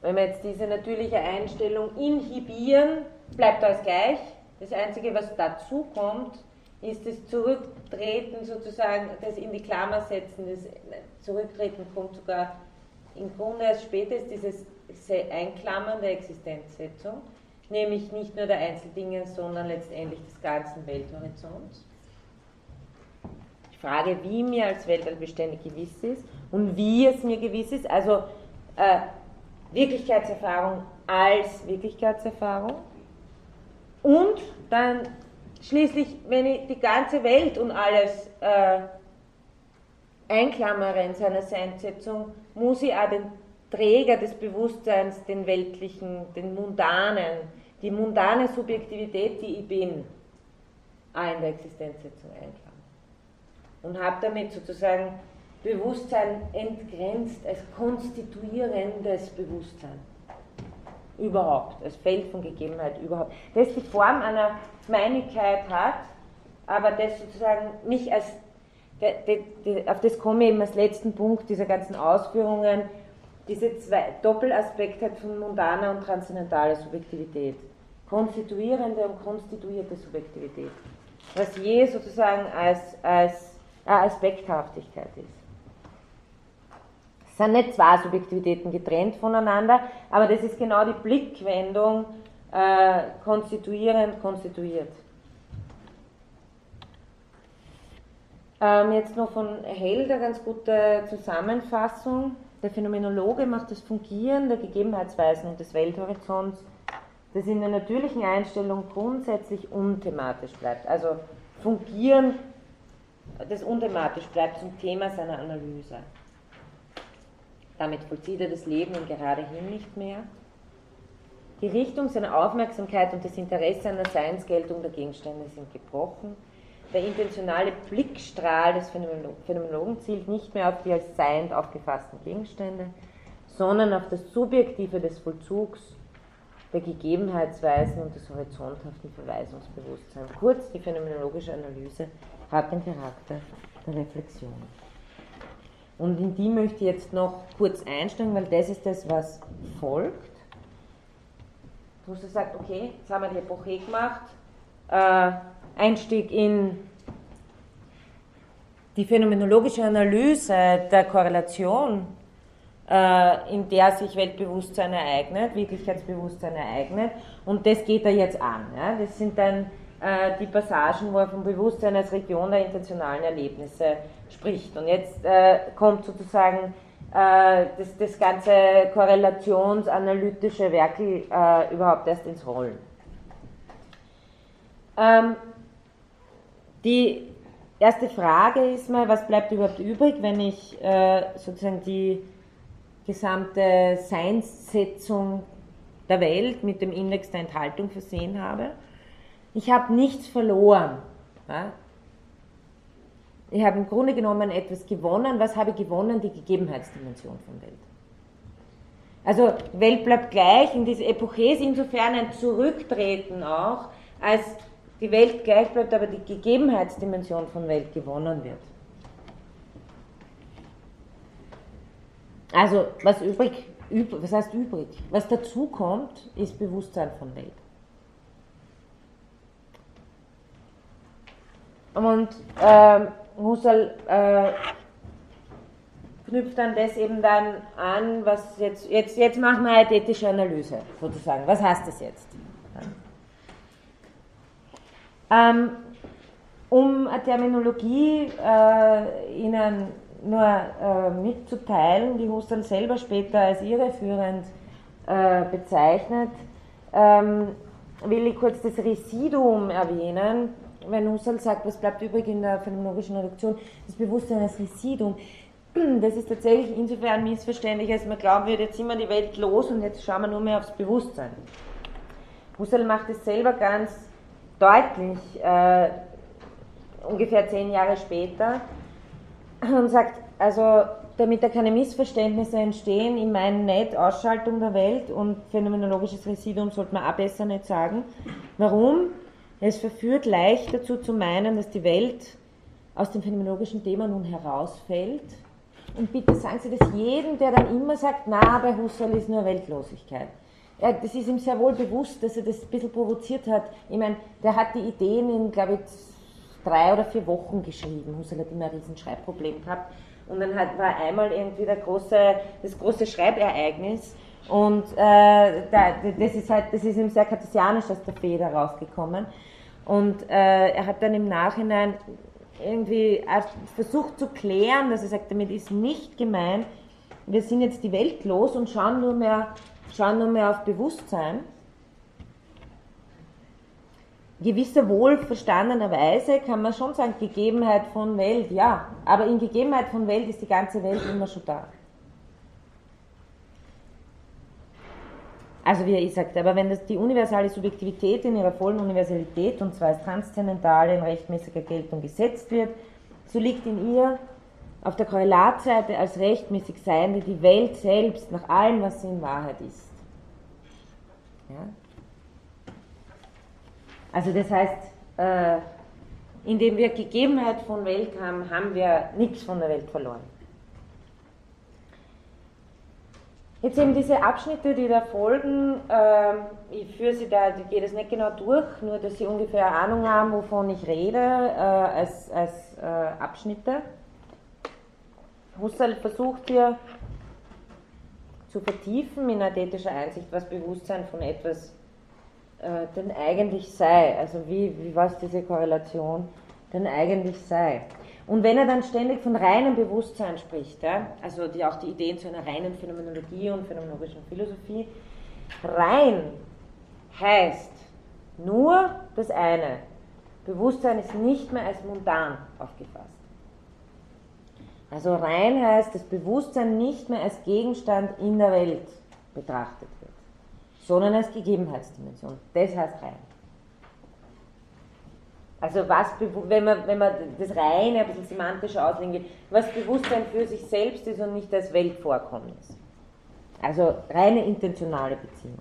Wenn wir jetzt diese natürliche Einstellung inhibieren, bleibt alles gleich. Das Einzige, was dazu kommt, ist das Zurücktreten sozusagen, das in die Klammer setzen. Das Zurücktreten kommt sogar im Grunde erst später, ist dieses Einklammern der Existenzsetzung, nämlich nicht nur der Einzeldinge, sondern letztendlich des ganzen Welthorizonts. Frage, wie mir als Weltall beständig gewiss ist und wie es mir gewiss ist, also äh, Wirklichkeitserfahrung als Wirklichkeitserfahrung und dann schließlich, wenn ich die ganze Welt und alles äh, einklammere in seiner Seinsetzung, muss ich auch den Träger des Bewusstseins, den weltlichen, den mundanen, die mundane Subjektivität, die ich bin, auch in der Existenzsetzung einklagen. Und habe damit sozusagen Bewusstsein entgrenzt als konstituierendes Bewusstsein. Überhaupt, als Feld von Gegebenheit überhaupt. Das die Form einer Meinigkeit hat, aber das sozusagen nicht als, auf das komme ich eben als letzten Punkt dieser ganzen Ausführungen, diese zwei Doppelaspekte von mundaner und transzendentaler Subjektivität. Konstituierende und konstituierte Subjektivität. Was je sozusagen als, als Aspekthaftigkeit ist. Es sind nicht zwei Subjektivitäten getrennt voneinander, aber das ist genau die Blickwendung äh, konstituierend, konstituiert. Ähm, jetzt noch von Helder ganz gute Zusammenfassung. Der Phänomenologe macht das Fungieren der Gegebenheitsweisen und des Welthorizonts, das in der natürlichen Einstellung grundsätzlich unthematisch bleibt. Also Fungieren, das unthematisch bleibt zum Thema seiner Analyse. Damit vollzieht er das Leben und geradehin nicht mehr. Die Richtung seiner Aufmerksamkeit und das Interesse an der Seinsgeltung der Gegenstände sind gebrochen. Der intentionale Blickstrahl des Phänomenologen zielt nicht mehr auf die als seiend aufgefassten Gegenstände, sondern auf das Subjektive des Vollzugs, der Gegebenheitsweisen und des horizonthaften Verweisungsbewusstseins. Kurz, die phänomenologische Analyse hat den Charakter der Reflexion. Und in die möchte ich jetzt noch kurz einsteigen, weil das ist das, was folgt. Du hast gesagt, okay, jetzt haben wir die Epoche gemacht. Äh, Einstieg in die phänomenologische Analyse der Korrelation, äh, in der sich Weltbewusstsein ereignet, Wirklichkeitsbewusstsein ereignet. Und das geht er jetzt an. Ja? Das sind dann äh, die Passagen, wo er vom Bewusstsein als Region der intentionalen Erlebnisse spricht. Und jetzt äh, kommt sozusagen äh, das, das ganze korrelationsanalytische Werkel äh, überhaupt erst ins Rollen. Ähm, die erste Frage ist mal, was bleibt überhaupt übrig, wenn ich äh, sozusagen die gesamte Seinssetzung der Welt mit dem Index der Enthaltung versehen habe? Ich habe nichts verloren. Ja? Ich habe im Grunde genommen etwas gewonnen. Was habe ich gewonnen? Die Gegebenheitsdimension von Welt. Also Welt bleibt gleich, in diese Epoche ist insofern ein Zurücktreten auch, als die Welt gleich bleibt, aber die Gegebenheitsdimension von Welt gewonnen wird. Also was übrig, was heißt übrig? Was dazu kommt, ist Bewusstsein von Welt. Und äh, Husserl äh, knüpft dann das eben dann an, was jetzt, jetzt, jetzt machen wir eine ethische Analyse sozusagen. Was heißt das jetzt? Ähm, um eine Terminologie äh, Ihnen nur äh, mitzuteilen, die Husserl selber später als irreführend äh, bezeichnet, ähm, will ich kurz das Residuum erwähnen, wenn Husserl sagt, was bleibt übrig in der phänomenologischen Reduktion, das Bewusstsein als Residuum. Das ist tatsächlich insofern missverständlich, als man glauben würde, jetzt sind wir die Welt los und jetzt schauen wir nur mehr aufs Bewusstsein. Husserl macht es selber ganz deutlich, äh, ungefähr zehn Jahre später, und sagt, also damit da keine Missverständnisse entstehen, ich meine nicht Ausschaltung der Welt und phänomenologisches Residuum sollte man auch besser nicht sagen. Warum? Es verführt leicht dazu zu meinen, dass die Welt aus dem phänomenologischen Thema nun herausfällt. Und bitte sagen Sie das jedem, der dann immer sagt, na, bei Husserl ist nur Weltlosigkeit. Ja, das ist ihm sehr wohl bewusst, dass er das ein bisschen provoziert hat. Ich meine, der hat die Ideen in, glaube ich, drei oder vier Wochen geschrieben. Husserl hat immer ein riesen Schreibproblem gehabt. Und dann hat, war einmal irgendwie große, das große Schreibereignis und äh, da, das ist halt, das ist ihm sehr kartesianisch aus der Feder rausgekommen. Und äh, er hat dann im Nachhinein irgendwie versucht zu klären, dass er sagt, damit ist nicht gemeint, wir sind jetzt die Welt los und schauen nur mehr, schauen nur mehr auf Bewusstsein. Gewisser wohlverstandener Weise kann man schon sagen, Gegebenheit von Welt, ja, aber in Gegebenheit von Welt ist die ganze Welt immer schon da. Also wie ich sagte, aber wenn das die universale Subjektivität in ihrer vollen Universalität, und zwar als transzendentale in rechtmäßiger Geltung gesetzt wird, so liegt in ihr auf der Korrelatseite als rechtmäßig Seiende die Welt selbst nach allem, was sie in Wahrheit ist. Ja? Also das heißt, äh, indem wir Gegebenheit von Welt haben, haben wir nichts von der Welt verloren. Jetzt eben diese Abschnitte, die da folgen, äh, ich führe sie da, ich gehe das nicht genau durch, nur dass Sie ungefähr eine Ahnung haben, wovon ich rede, äh, als, als äh, Abschnitte. Husserl versucht hier zu vertiefen in ästhetischer Einsicht, was Bewusstsein von etwas äh, denn eigentlich sei, also wie, wie was diese Korrelation denn eigentlich sei. Und wenn er dann ständig von reinem Bewusstsein spricht, ja, also die, auch die Ideen zu einer reinen Phänomenologie und phänomenologischen Philosophie, rein heißt nur das eine. Bewusstsein ist nicht mehr als mundan aufgefasst. Also rein heißt, dass Bewusstsein nicht mehr als Gegenstand in der Welt betrachtet wird, sondern als Gegebenheitsdimension. Das heißt rein. Also was, wenn man, wenn man das reine, ein bisschen semantischer auslegen will, was Bewusstsein für sich selbst ist und nicht als Weltvorkommnis. Also reine intentionale Beziehung.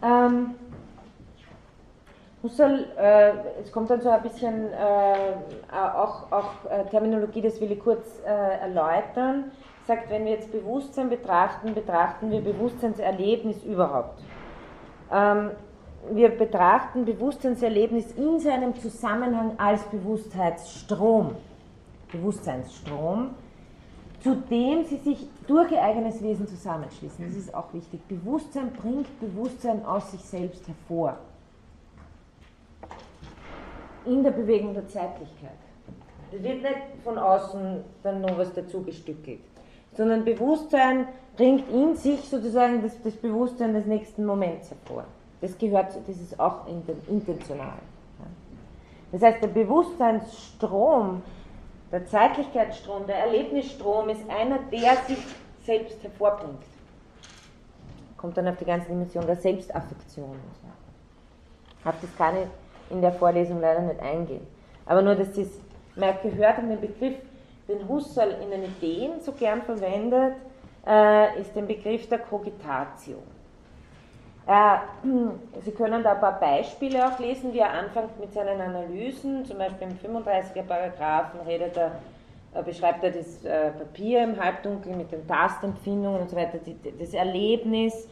Ähm, Husserl, äh, es kommt dann so ein bisschen äh, auch, auch äh, Terminologie, das will ich kurz äh, erläutern, sagt, wenn wir jetzt Bewusstsein betrachten, betrachten wir Bewusstseinserlebnis überhaupt. Ähm, wir betrachten Bewusstseinserlebnis in seinem Zusammenhang als Bewusstheitsstrom, Bewusstseinsstrom, zu dem sie sich durch ihr eigenes Wesen zusammenschließen. Das ist auch wichtig. Bewusstsein bringt Bewusstsein aus sich selbst hervor. In der Bewegung der Zeitlichkeit. Es wird nicht von außen dann noch was dazu gestückelt, sondern Bewusstsein bringt in sich sozusagen das, das Bewusstsein des nächsten Moments hervor. Das gehört, das ist auch intentional. Das heißt, der Bewusstseinsstrom, der Zeitlichkeitsstrom, der Erlebnisstrom ist einer, der sich selbst hervorbringt. Kommt dann auf die ganze Dimension der Selbstaffektion. Habe das nicht in der Vorlesung leider nicht eingehen. Aber nur, dass Sie es mal gehört haben, den Begriff, den Husserl in den Ideen so gern verwendet, äh, ist den Begriff der Cogitatio. Äh, Sie können da ein paar Beispiele auch lesen, wie er anfängt mit seinen Analysen. Zum Beispiel im 35er Paragraphen redet er, äh, beschreibt er das äh, Papier im Halbdunkel mit den Tastempfindungen und so weiter, das Erlebnis,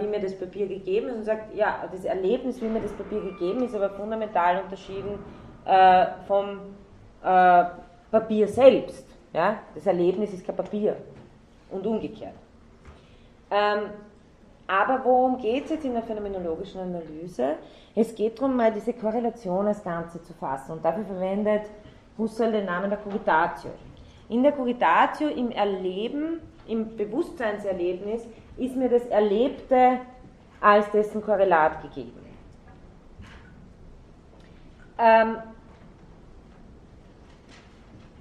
wie mir das Papier gegeben ist und sagt, ja, das Erlebnis, wie mir das Papier gegeben ist, aber fundamental unterschieden vom Papier selbst. Ja? Das Erlebnis ist kein Papier und umgekehrt. Ähm, aber worum geht es jetzt in der phänomenologischen Analyse? Es geht darum, mal diese Korrelation als Ganze zu fassen. Und dafür verwendet Husserl den Namen der Cogitatio. In der Cogitatio, im Erleben, im Bewusstseinserlebnis, ist mir das Erlebte als dessen Korrelat gegeben. Ähm,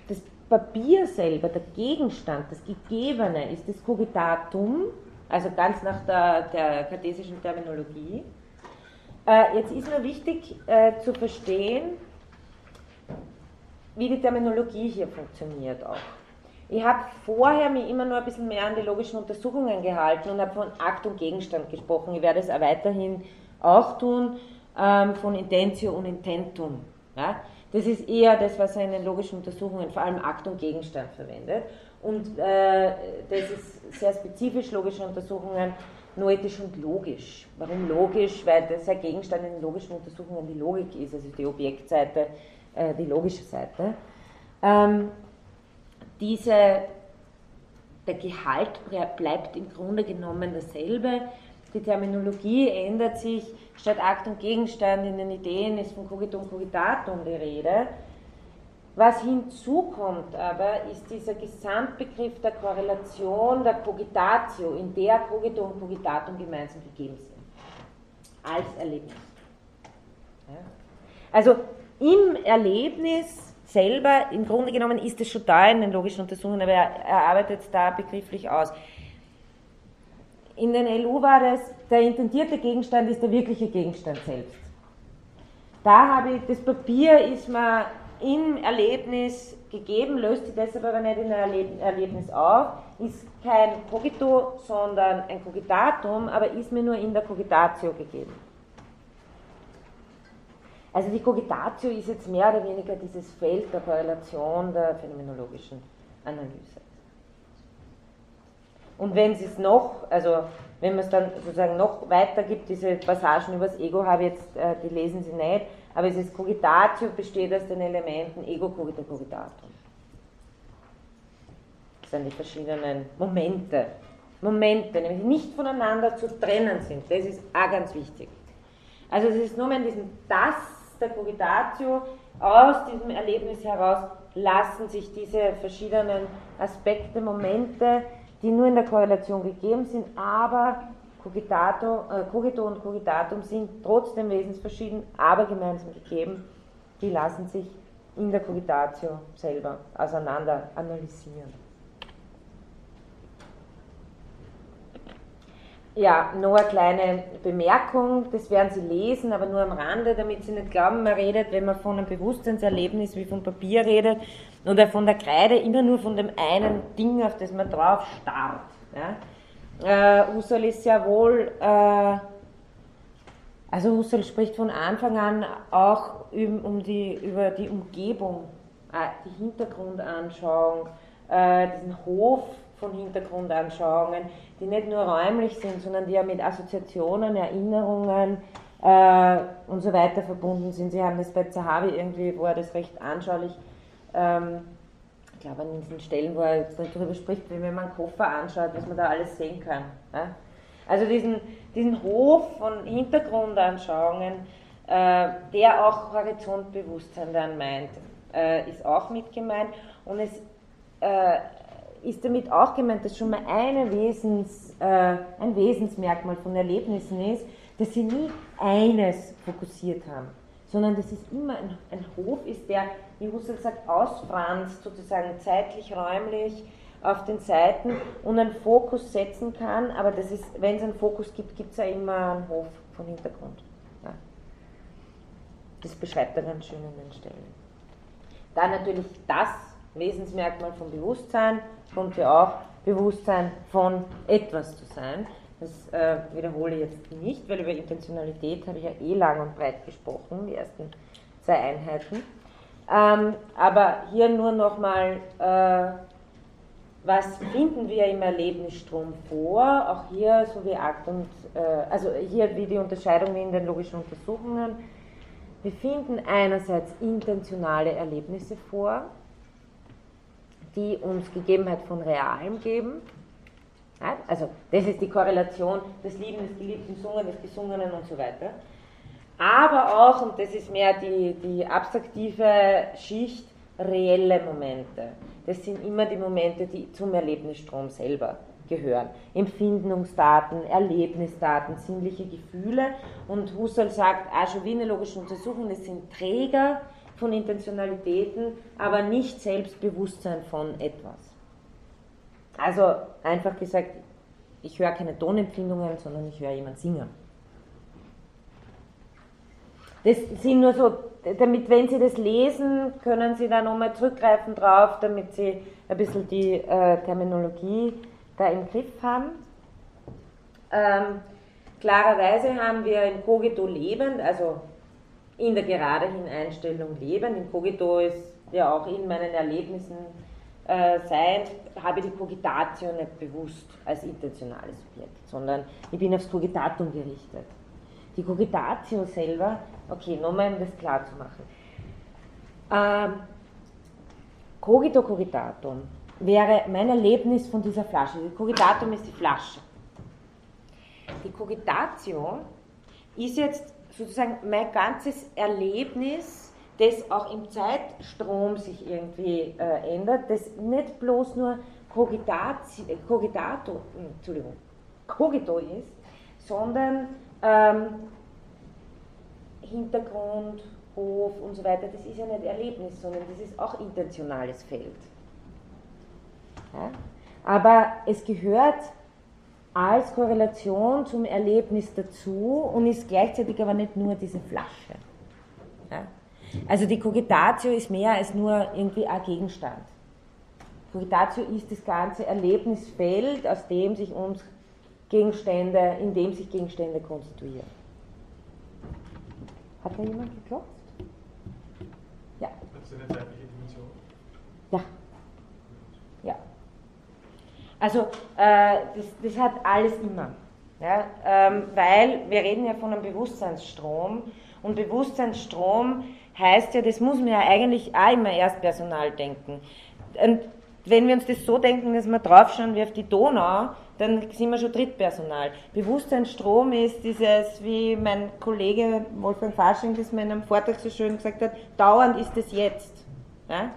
das Papier selber, der Gegenstand, das Gegebene, ist das Cogitatum, also ganz nach der, der kartesischen Terminologie. Äh, jetzt ist mir wichtig äh, zu verstehen, wie die Terminologie hier funktioniert auch. Ich habe vorher mich immer nur ein bisschen mehr an die logischen Untersuchungen gehalten und habe von Akt und Gegenstand gesprochen. Ich werde es auch weiterhin auch tun, ähm, von Intentio und Intentum. Ja? Das ist eher das, was er in den logischen Untersuchungen, vor allem Akt und Gegenstand verwendet. Und äh, das ist sehr spezifisch, logische Untersuchungen, noetisch und logisch. Warum logisch? Weil das ein Gegenstand in den logischen Untersuchungen die Logik ist, also die Objektseite, äh, die logische Seite. Ähm, diese, der Gehalt bleibt im Grunde genommen dasselbe. Die Terminologie ändert sich. Statt Akt und Gegenstand in den Ideen ist von Cogitum Cogitatum die Rede. Was hinzukommt aber, ist dieser Gesamtbegriff der Korrelation der Cogitatio, in der Cogito und Cogitatum gemeinsam gegeben sind. Als Erlebnis. Ja. Also im Erlebnis selber, im Grunde genommen ist es schon da in den logischen Untersuchungen, aber er, er arbeitet es da begrifflich aus. In den LU war das, der intendierte Gegenstand ist der wirkliche Gegenstand selbst. Da habe ich, das Papier ist mir im Erlebnis gegeben, löst sich deshalb aber nicht in ein Erlebnis auf, ist kein Cogito, sondern ein Cogitatum, aber ist mir nur in der Cogitatio gegeben. Also die Cogitatio ist jetzt mehr oder weniger dieses Feld der Korrelation der phänomenologischen Analyse. Und wenn es es noch, also wenn man es dann sozusagen noch weiter gibt, diese Passagen über das Ego habe ich jetzt, äh, die lesen Sie nicht, aber es ist Cogitatio besteht aus den Elementen Ego, Cogito, Cogitatum. Das sind die verschiedenen Momente. Momente, nämlich nicht voneinander zu trennen sind. Das ist auch ganz wichtig. Also es ist nur in diesem Das der Cogitatio, aus diesem Erlebnis heraus lassen sich diese verschiedenen Aspekte, Momente, die nur in der Korrelation gegeben sind, aber Cogitato, äh, Cogito und Cogitatum sind trotzdem wesensverschieden, aber gemeinsam gegeben, die lassen sich in der Cogitatio selber auseinander analysieren. Ja, nur eine kleine Bemerkung, das werden Sie lesen, aber nur am Rande, damit Sie nicht glauben, man redet, wenn man von einem Bewusstseinserlebnis wie vom Papier redet oder von der Kreide, immer nur von dem einen Ding, auf das man drauf starrt. Ja. Äh, Husserl ist ja wohl, äh, also Husserl spricht von Anfang an auch um, um die, über die Umgebung, äh, die Hintergrundanschauung, äh, diesen Hof von Hintergrundanschauungen, die nicht nur räumlich sind, sondern die ja mit Assoziationen, Erinnerungen äh, und so weiter verbunden sind. Sie haben das bei Zahavi irgendwie, wo er das recht anschaulich, ähm, ich glaube an diesen Stellen, wo er darüber spricht, wie wenn man einen Koffer anschaut, was man da alles sehen kann. Ja? Also diesen, diesen Hof von Hintergrundanschauungen, äh, der auch Horizontbewusstsein dann meint, äh, ist auch mit gemeint. Und es äh, ist damit auch gemeint, dass schon mal eine Wesens, äh, ein Wesensmerkmal von Erlebnissen ist, dass sie nie eines fokussiert haben, sondern dass es immer ein, ein Hof ist, der, wie Husserl sagt, ausfranst, sozusagen zeitlich, räumlich auf den Seiten und einen Fokus setzen kann, aber das ist, wenn es einen Fokus gibt, gibt es ja immer einen Hof von Hintergrund. Ja. Das beschreibt er ganz schön in den Stellen. Dann natürlich das Wesensmerkmal vom Bewusstsein, kommt ja auch Bewusstsein von etwas zu sein. Das äh, wiederhole ich jetzt nicht, weil über Intentionalität habe ich ja eh lang und breit gesprochen, die ersten zwei Einheiten. Ähm, aber hier nur nochmal, äh, was finden wir im Erlebnisstrom vor? Auch hier, so wie Akt und, äh, also hier wie die Unterscheidung in den logischen Untersuchungen. Wir finden einerseits intentionale Erlebnisse vor, die uns Gegebenheit von Realem geben. Also das ist die Korrelation des Lieben, des Geliebten, Sungen, des Gesungenen und so weiter. Aber auch, und das ist mehr die, die abstraktive Schicht, reelle Momente. Das sind immer die Momente, die zum Erlebnisstrom selber gehören. Empfindungsdaten, Erlebnisdaten, sinnliche Gefühle. Und Husserl sagt, auch schon wie eine logische Untersuchung, das sind Träger von Intentionalitäten, aber nicht Selbstbewusstsein von etwas. Also einfach gesagt, ich höre keine Tonempfindungen, sondern ich höre jemand singen. Das sind nur so, damit, wenn Sie das lesen, können Sie da nochmal zurückgreifen drauf, damit Sie ein bisschen die äh, Terminologie da im Griff haben. Ähm, klarerweise haben wir in Cogito lebend, also in der geradehin Einstellung leben. Im Cogito ist ja auch in meinen Erlebnissen äh, sein, habe ich die Cogitatio nicht bewusst als intentionales Subjekt, sondern ich bin aufs Cogitatum gerichtet. Die Cogitatio selber, okay, nochmal um das klar zu machen. Ähm, Cogito Cogitatum wäre mein Erlebnis von dieser Flasche. Die Cogitatum ist die Flasche. Die Cogitatio ist jetzt sozusagen mein ganzes Erlebnis, das auch im Zeitstrom sich irgendwie äh, ändert, das nicht bloß nur Cogitato, hm, Entschuldigung, Cogito ist, sondern ähm, Hintergrund, Hof und so weiter, das ist ja nicht Erlebnis, sondern das ist auch intentionales Feld. Ja? Aber es gehört als Korrelation zum Erlebnis dazu und ist gleichzeitig aber nicht nur diese Flasche. Ja? Also die Cogitatio ist mehr als nur irgendwie ein Gegenstand. Cogitatio ist das ganze Erlebnisfeld, aus dem sich uns Gegenstände, in dem sich Gegenstände konstituieren. Hat da jemand geklopft? Ja. Das ist eine zeitliche Dimension. Ja. Ja. Also äh, das, das hat alles immer. Ja, ähm, weil wir reden ja von einem Bewusstseinsstrom und Bewusstseinsstrom heißt ja, das muss man ja eigentlich auch immer erst Personal denken. Und wenn wir uns das so denken, dass wir draufschauen wie auf die Donau, dann sind wir schon Drittpersonal. Bewusstseinsstrom ist dieses, wie mein Kollege Wolfgang Fasching das mir in einem Vortrag so schön gesagt hat, dauernd ist es jetzt. Ja?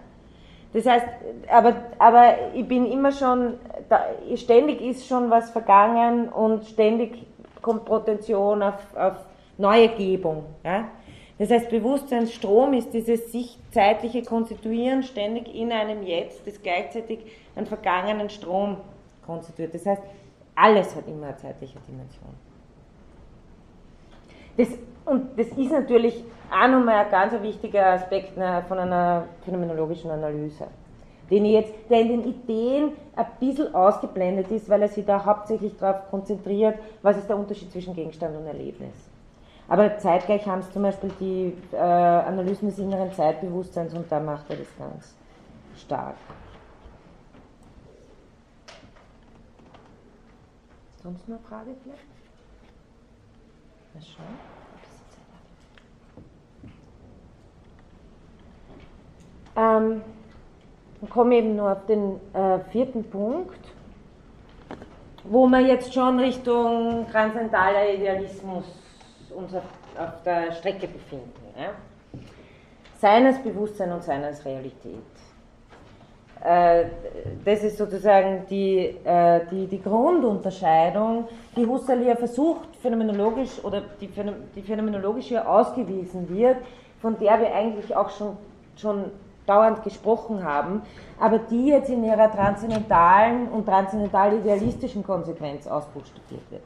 Das heißt, aber, aber ich bin immer schon, da, ständig ist schon was vergangen und ständig kommt Potenzial auf, auf neue Gebung. Ja? Das heißt, Bewusstseinsstrom ist dieses sich zeitliche Konstituieren ständig in einem Jetzt, das gleichzeitig einen vergangenen Strom konstituiert. Das heißt, alles hat immer eine zeitliche Dimension. Das, und das ist natürlich auch nochmal ein ganz wichtiger Aspekt von einer phänomenologischen Analyse, den jetzt, der in den Ideen ein bisschen ausgeblendet ist, weil er sich da hauptsächlich darauf konzentriert, was ist der Unterschied zwischen Gegenstand und Erlebnis. Aber zeitgleich haben es zum Beispiel die äh, Analysen des inneren Zeitbewusstseins und da macht er das ganz stark. Sonst noch Frage vielleicht? Mal schauen. Ähm, dann komme eben nur auf den äh, vierten Punkt, wo wir jetzt schon Richtung transzendentaler Idealismus uns auf, auf der Strecke befinden. Ja? Seines Bewusstsein und seines Realität. Äh, das ist sozusagen die, äh, die, die Grundunterscheidung, die Husserl hier versucht, phänomenologisch oder die, die phänomenologisch hier ausgewiesen wird, von der wir eigentlich auch schon, schon dauernd gesprochen haben, aber die jetzt in ihrer transzendentalen und transzendental-idealistischen Konsequenz ausbuchstabiert wird.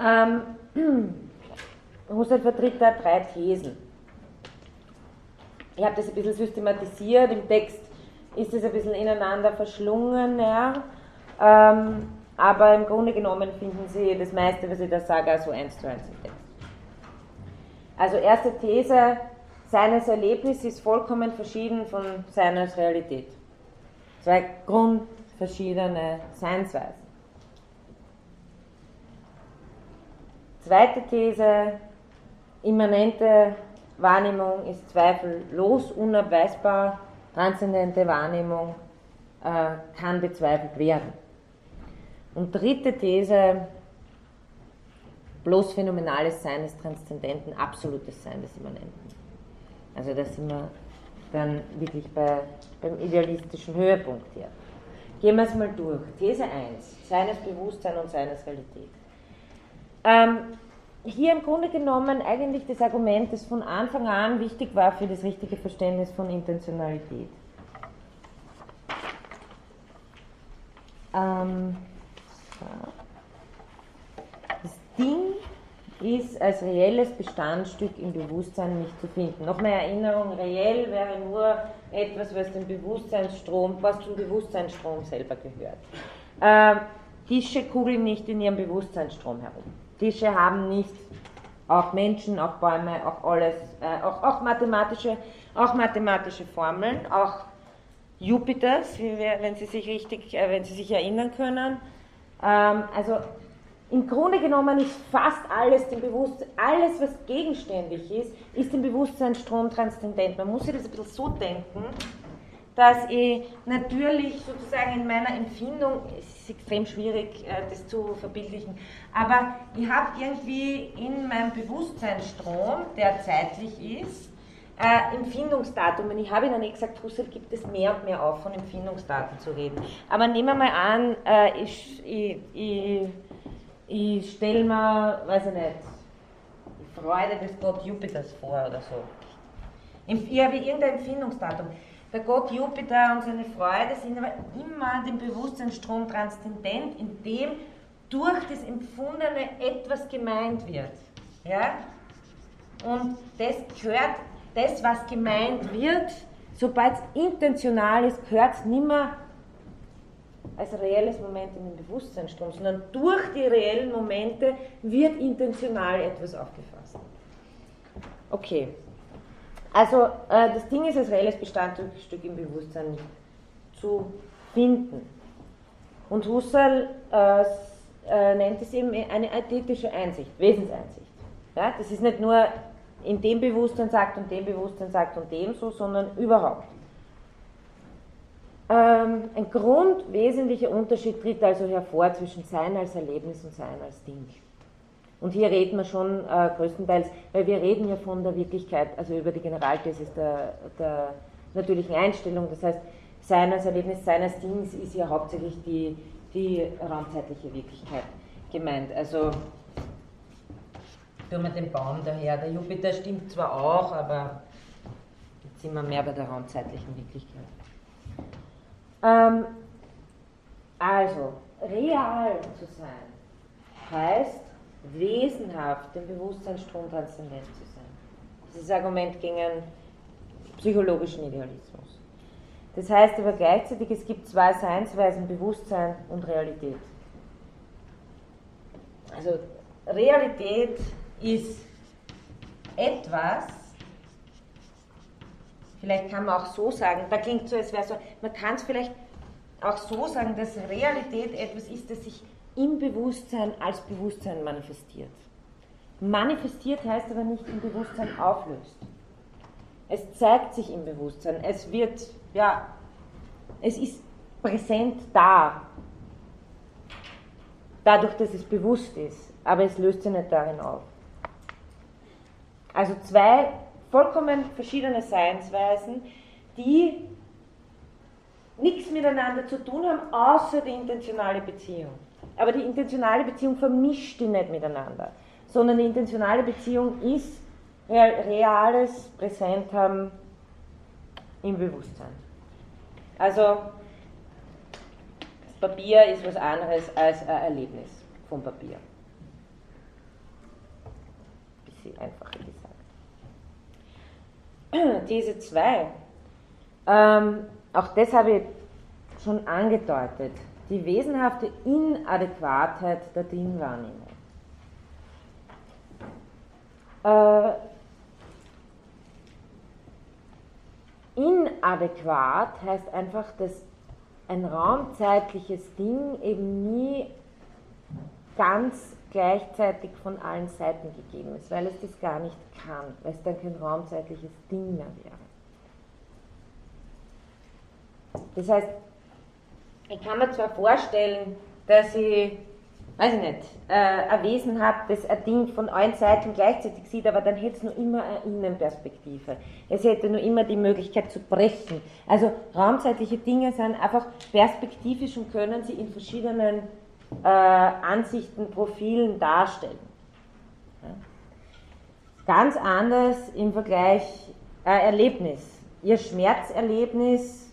Ähm, Husserl vertritt da drei Thesen. Ich habe das ein bisschen systematisiert, im Text ist es ein bisschen ineinander verschlungen, ja. Ähm, aber im Grunde genommen finden Sie das meiste, was ich da sage, also eins zu eins im Text. Also erste These, seines Erlebnis ist vollkommen verschieden von seiner Realität. Zwei grundverschiedene Seinsweisen. Zweite These, immanente Wahrnehmung ist zweifellos unabweisbar, transzendente Wahrnehmung äh, kann bezweifelt werden. Und dritte These, bloß phänomenales Sein des Transzendenten, absolutes Sein des Immanenten. Also da sind wir dann wirklich bei, beim idealistischen Höhepunkt hier. Gehen wir es mal durch. These 1, seines Bewusstsein und seines Realität. Ähm, hier im Grunde genommen eigentlich das Argument, das von Anfang an wichtig war für das richtige Verständnis von Intentionalität. Ähm, das Ding ist als reelles Bestandstück im Bewusstsein nicht zu finden. Nochmal Erinnerung, reell wäre nur etwas, was dem Bewusstseinsstrom, was zum Bewusstseinsstrom selber gehört. Ähm, Tische kugeln nicht in ihrem Bewusstseinsstrom herum. Tische haben nicht, auch Menschen, auch Bäume, auch alles, äh, auch, auch, mathematische, auch mathematische Formeln, auch Jupiters, wir, wenn Sie sich richtig, äh, wenn Sie sich erinnern können. Ähm, also im Grunde genommen ist fast alles dem Bewusstsein, alles was gegenständig ist, ist dem Bewusstseinsstrom transzendent. Man muss sich das ein bisschen so denken, dass ich natürlich sozusagen in meiner Empfindung, es ist extrem schwierig, äh, das zu verbildlichen, aber ich habe irgendwie in meinem Bewusstseinsstrom, der zeitlich ist, äh, Empfindungsdatum. Und ich habe Ihnen nicht gesagt, Husserl gibt es mehr und mehr auf, von Empfindungsdaten zu reden. Aber nehmen wir mal an, äh, ich, ich, ich, ich stelle mir, weiß ich nicht, Freude des Gott Jupiters vor oder so. Ich habe irgendein Empfindungsdatum. Der Gott Jupiter und seine Freude sind aber immer dem Bewusstseinsstrom transzendent, in dem durch das Empfundene etwas gemeint wird. Ja? Und das gehört, das, was gemeint wird, sobald es intentional ist, gehört es nicht mehr als reelles Moment in den Bewusstseinsstrom, sondern durch die reellen Momente wird intentional etwas aufgefasst. Okay. Also äh, das Ding ist als reelles Bestandstück im Bewusstsein zu finden. Und Husserl äh, äh, nennt es eben eine ästhetische Einsicht, Wesenseinsicht. Ja, das ist nicht nur in dem Bewusstsein sagt und dem Bewusstsein sagt und dem so, sondern überhaupt. Ähm, ein grundwesentlicher Unterschied tritt also hervor zwischen Sein als Erlebnis und Sein als Ding. Und hier reden wir schon äh, größtenteils, weil wir reden ja von der Wirklichkeit, also über die Generalthesis der, der natürlichen Einstellung. Das heißt, Sein als Erlebnis, Sein als Ding ist ja hauptsächlich die, die raumzeitliche Wirklichkeit gemeint. Also tun wir den Baum daher. Der Jupiter stimmt zwar auch, aber jetzt sind wir mehr bei der raumzeitlichen Wirklichkeit. Ähm, also, real zu sein heißt wesenhaft dem Bewusstseinsstrom transzendent zu sein. Dieses Argument gegen einen psychologischen Idealismus. Das heißt aber gleichzeitig, es gibt zwei Seinsweisen, Bewusstsein und Realität. Also Realität ist etwas, vielleicht kann man auch so sagen, da klingt so, als wäre so, man kann es vielleicht auch so sagen, dass Realität etwas ist, das sich im Bewusstsein als Bewusstsein manifestiert. Manifestiert heißt aber nicht im Bewusstsein auflöst. Es zeigt sich im Bewusstsein, es wird, ja, es ist präsent da, dadurch, dass es bewusst ist, aber es löst sich nicht darin auf. Also zwei vollkommen verschiedene Seinsweisen, die nichts miteinander zu tun haben, außer die intentionale Beziehung. Aber die intentionale Beziehung vermischt die nicht miteinander, sondern die intentionale Beziehung ist reales Präsent haben im Bewusstsein. Also das Papier ist was anderes als ein Erlebnis vom Papier. Bisschen einfacher gesagt. Diese zwei, ähm, auch das habe ich schon angedeutet, die wesenhafte Inadäquatheit der Dingwahrnehmung. Äh, inadäquat heißt einfach, dass ein raumzeitliches Ding eben nie ganz gleichzeitig von allen Seiten gegeben ist, weil es das gar nicht kann, weil es dann kein raumzeitliches Ding mehr wäre. Das heißt, ich kann mir zwar vorstellen, dass ich, weiß ich nicht, äh, ein Wesen habe, das ein Ding von allen Seiten gleichzeitig sieht, aber dann hätte es nur immer eine Innenperspektive. Es hätte nur immer die Möglichkeit zu brechen. Also raumzeitliche Dinge sind einfach perspektivisch und können sie in verschiedenen äh, Ansichten, Profilen darstellen. Ganz anders im Vergleich äh, Erlebnis. Ihr Schmerzerlebnis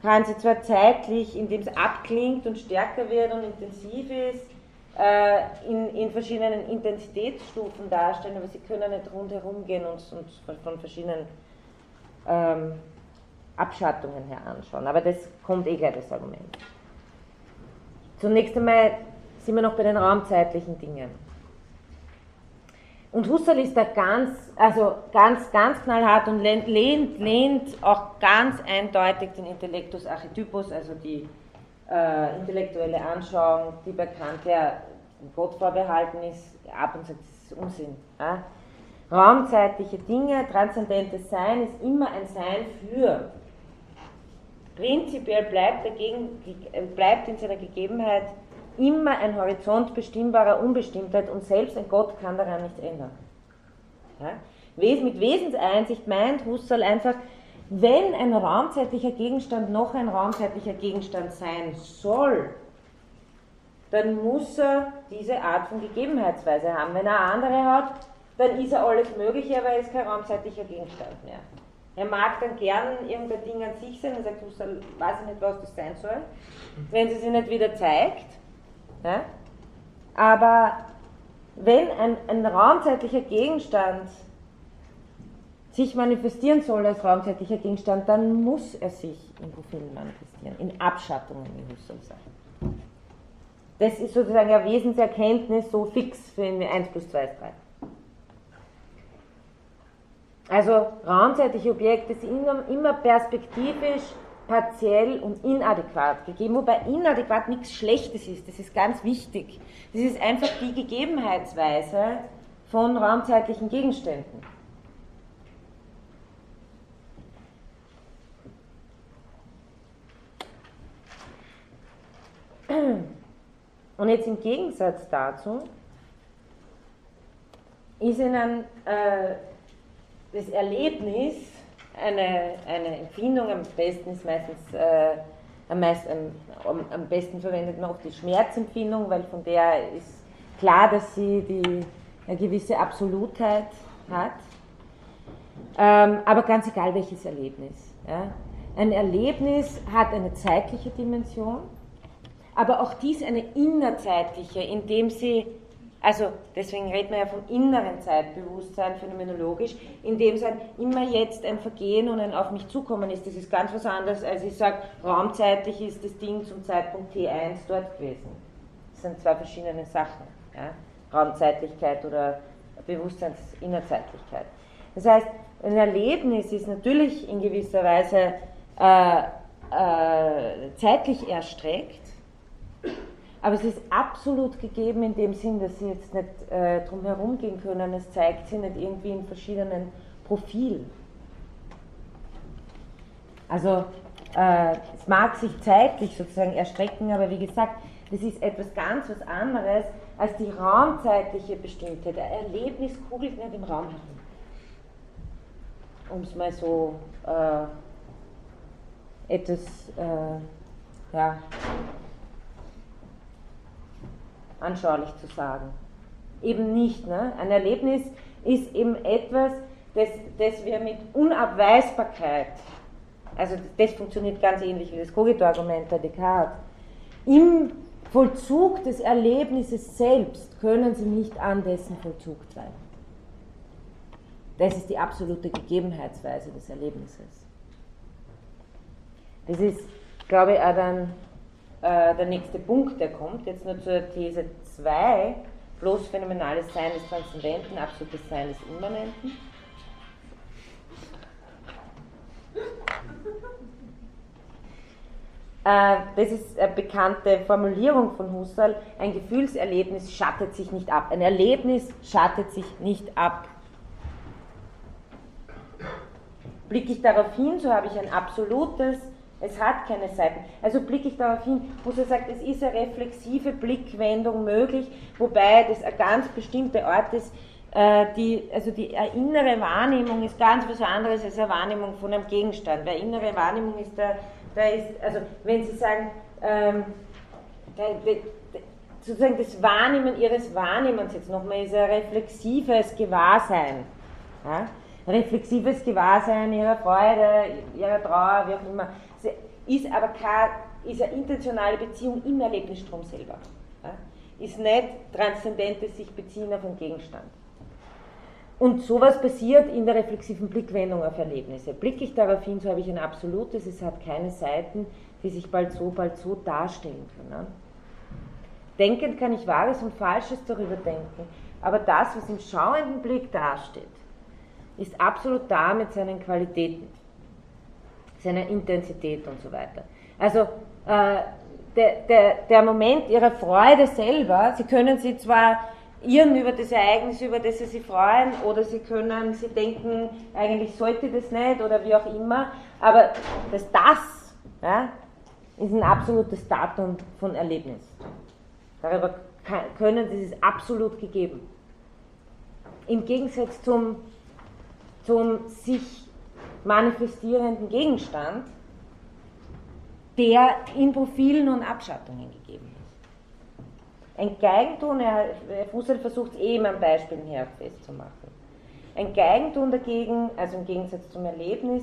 kann sie zwar zeitlich, indem es abklingt und stärker wird und intensiv ist, äh, in, in verschiedenen Intensitätsstufen darstellen, aber sie können nicht rundherum gehen und uns von verschiedenen ähm, Abschattungen her anschauen. Aber das kommt eh gleich das Argument. Zunächst einmal sind wir noch bei den raumzeitlichen Dingen. Und Husserl ist da ganz, also ganz, ganz knallhart und lehnt, lehnt, auch ganz eindeutig den Intellectus Archetypus, also die äh, intellektuelle Anschauung, die bei Kant ja Gott vorbehalten ist, ab und sagt, das ist Unsinn. Ja? Raumzeitliche Dinge, transzendentes Sein ist immer ein Sein für. Prinzipiell bleibt, dagegen, bleibt in seiner Gegebenheit immer ein Horizont bestimmbarer Unbestimmtheit und selbst ein Gott kann daran nichts ändern. Ja? Mit Wesenseinsicht meint Husserl einfach, wenn ein raumzeitlicher Gegenstand noch ein raumzeitlicher Gegenstand sein soll, dann muss er diese Art von Gegebenheitsweise haben. Wenn er andere hat, dann ist er alles Mögliche, aber er ist kein raumzeitlicher Gegenstand mehr. Er mag dann gern irgendein Ding an sich sein und sagt, Husserl, weiß ich nicht, was das sein soll, wenn sie sich nicht wieder zeigt. Ja? Aber wenn ein, ein raumzeitlicher Gegenstand sich manifestieren soll als raumzeitlicher Gegenstand, dann muss er sich in Profilen manifestieren, in Abschattungen, wie Husserl sagt. Das ist sozusagen eine Wesenserkenntnis so fix für eine 1 plus 2 ist 3. Also raumzeitliche Objekte sind immer perspektivisch, partiell und inadäquat gegeben, wobei inadäquat nichts Schlechtes ist, das ist ganz wichtig. Das ist einfach die Gegebenheitsweise von raumzeitlichen Gegenständen. Und jetzt im Gegensatz dazu ist Ihnen äh, das Erlebnis, eine, eine Empfindung, am besten ist meistens, äh, am, meist, am, am, besten verwendet man auch die Schmerzempfindung, weil von der ist klar, dass sie die, eine gewisse Absolutheit hat. Ähm, aber ganz egal welches Erlebnis. Ja. Ein Erlebnis hat eine zeitliche Dimension, aber auch dies eine innerzeitliche, indem sie also deswegen redet man ja vom inneren Zeitbewusstsein phänomenologisch, in dem es halt immer jetzt ein Vergehen und ein Auf mich zukommen ist. Das ist ganz was anderes, als ich sage, raumzeitlich ist das Ding zum Zeitpunkt T1 dort gewesen. Das sind zwei verschiedene Sachen. Ja? Raumzeitlichkeit oder Bewusstseinsinnerzeitlichkeit. Das heißt, ein Erlebnis ist natürlich in gewisser Weise äh, äh, zeitlich erstreckt, aber es ist absolut gegeben in dem Sinn, dass Sie jetzt nicht äh, drum herum gehen können. Es zeigt sich nicht irgendwie in verschiedenen Profilen. Also äh, es mag sich zeitlich sozusagen erstrecken, aber wie gesagt, das ist etwas ganz was anderes als die raumzeitliche Bestimmtheit. Ein Erlebnis kugelt nicht im Raum herum. Um es mal so äh, etwas äh, ja, anschaulich zu sagen. Eben nicht. Ne? Ein Erlebnis ist eben etwas, das, das wir mit Unabweisbarkeit, also das funktioniert ganz ähnlich wie das Cogito-Argument der Descartes, im Vollzug des Erlebnisses selbst können sie nicht an dessen Vollzug zweifeln. Das ist die absolute Gegebenheitsweise des Erlebnisses. Das ist, glaube ich, auch dann äh, der nächste Punkt, der kommt, jetzt nur zur These 2, bloß phänomenales Sein des Transzendenten, absolutes Sein des Immanenten. Äh, das ist eine bekannte Formulierung von Husserl. Ein Gefühlserlebnis schattet sich nicht ab. Ein Erlebnis schattet sich nicht ab. Blicke ich darauf hin, so habe ich ein absolutes, es hat keine Seiten. Also blicke ich darauf hin, wo er sagt, es ist eine reflexive Blickwendung möglich, wobei das ein ganz bestimmter Ort ist, äh, die, also die innere Wahrnehmung ist ganz was anderes als eine Wahrnehmung von einem Gegenstand. Weil innere Wahrnehmung ist da, da ist, also wenn Sie sagen, ähm, sozusagen das Wahrnehmen Ihres Wahrnehmens jetzt nochmal ist ein reflexives Gewahrsein. Ja? reflexives Gewahrsein ihrer Freude, ihrer Trauer, wie auch immer, ist aber keine, ist eine intentionale Beziehung im Erlebnisstrom selber. Ist nicht transzendentes sich beziehen auf einen Gegenstand. Und sowas passiert in der reflexiven Blickwendung auf Erlebnisse. Blicke ich darauf hin, so habe ich ein absolutes, es hat keine Seiten, die sich bald so, bald so darstellen können. Denkend kann ich Wahres und Falsches darüber denken, aber das, was im schauenden Blick dasteht, ist absolut da mit seinen Qualitäten, seiner Intensität und so weiter. Also äh, der, der, der Moment ihrer Freude selber, Sie können sie zwar irren über das Ereignis, über das sie sich freuen, oder sie können, sie denken, eigentlich sollte das nicht, oder wie auch immer, aber das Das ja, ist ein absolutes Datum von Erlebnis. Darüber können sie es absolut gegeben. Im Gegensatz zum zum sich manifestierenden Gegenstand, der in Profilen und Abschattungen gegeben ist. Ein Geigenton, Husserl versucht es eben am Beispiel her festzumachen. Ein Geigenton dagegen, also im Gegensatz zum Erlebnis,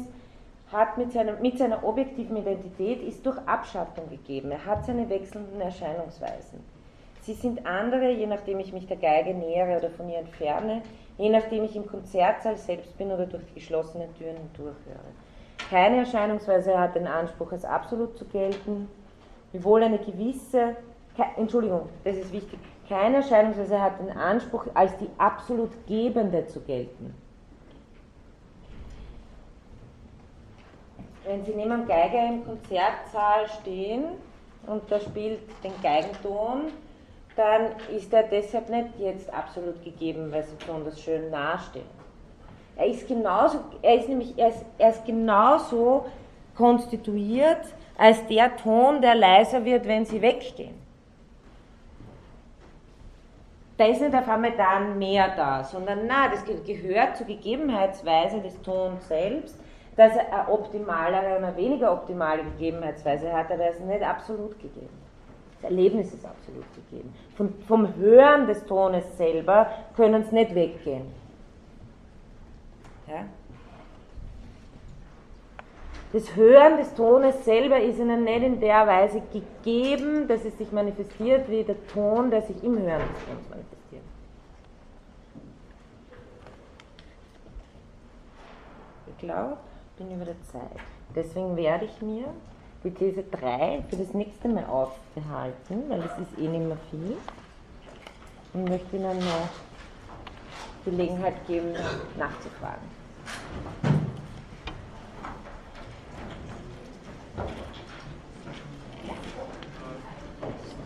hat mit seiner, mit seiner objektiven Identität ist durch Abschattung gegeben. Er hat seine wechselnden Erscheinungsweisen. Sie sind andere, je nachdem ich mich der Geige nähere oder von ihr entferne, je nachdem ich im Konzertsaal selbst bin oder durch die geschlossenen Türen hindurchhöre. Keine Erscheinungsweise hat den Anspruch, als absolut zu gelten, wiewohl eine gewisse, Entschuldigung, das ist wichtig, keine Erscheinungsweise hat den Anspruch, als die absolut Gebende zu gelten. Wenn Sie neben einem Geiger im Konzertsaal stehen und der spielt den Geigenton, dann ist er deshalb nicht jetzt absolut gegeben, weil sie besonders schön nahestehen. Er ist genauso, er ist nämlich, er ist, er ist genauso konstituiert als der Ton, der leiser wird, wenn sie weggehen. Da ist nicht auf einmal dann mehr da, sondern na, das gehört zur Gegebenheitsweise des Tons selbst, dass er eine optimalere oder eine weniger optimale Gegebenheitsweise hat, aber er ist nicht absolut gegeben. Das Erlebnis ist absolut gegeben. Von, vom Hören des Tones selber können sie nicht weggehen. Ja? Das Hören des Tones selber ist ihnen nicht in der Weise gegeben, dass es sich manifestiert wie der Ton, der sich im Hören des Tons manifestiert. Ich glaube, ich bin über der Zeit. Deswegen werde ich mir die These 3 für das nächste Mal aufbehalten, weil es ist eh nicht mehr viel. Und möchte Ihnen noch Gelegenheit geben, nachzufragen.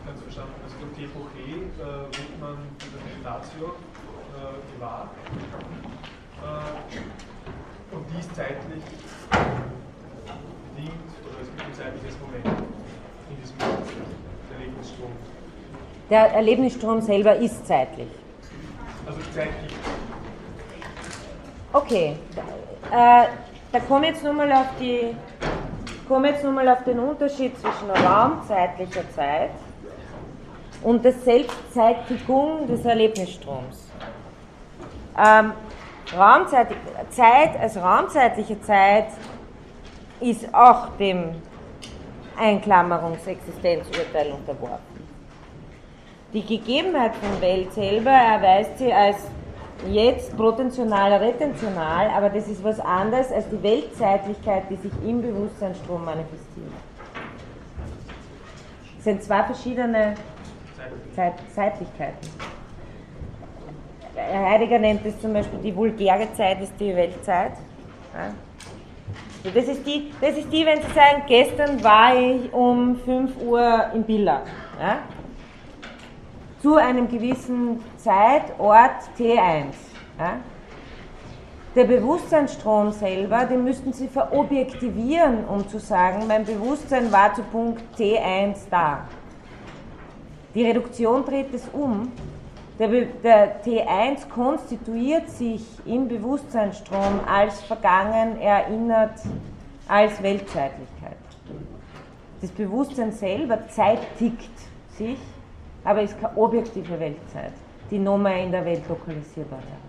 Ganz verstanden. Also durch äh, wird man die Meditatio äh, gewahr. Äh, und die ist zeitlich bedingt, gibt ein zeitliches Moment in diesem Erlebnisstrom. Der Erlebnisstrom selber ist zeitlich. Also zeitlich. Okay, äh, da komme ich jetzt nochmal auf die komme jetzt nochmal auf den Unterschied zwischen raumzeitlicher Zeit und der Selbstzeitigung des Erlebnisstroms. Ähm, Raumzeit, Zeit als raumzeitliche Zeit ist auch dem Einklammerungsexistenzurteil unterworfen. Die Gegebenheit von Welt selber erweist sie als jetzt protensional, retentional, aber das ist was anderes als die Weltzeitlichkeit, die sich im Bewusstseinsstrom manifestiert. Es sind zwei verschiedene Zeit, Zeitlichkeiten. Heidegger nennt es zum Beispiel die vulgäre Zeit ist die Weltzeit. Das ist, die, das ist die, wenn Sie sagen, gestern war ich um 5 Uhr in Billa. Ja? Zu einem gewissen Zeitort T1. Ja? Der Bewusstseinsstrom selber, den müssten Sie verobjektivieren, um zu sagen, mein Bewusstsein war zu Punkt T1 da. Die Reduktion dreht es um. Der, der, T1 konstituiert sich im Bewusstseinsstrom als vergangen, erinnert, als Weltzeitlichkeit. Das Bewusstsein selber zeitigt sich, aber ist keine objektive Weltzeit, die nochmal in der Welt lokalisierbar wäre.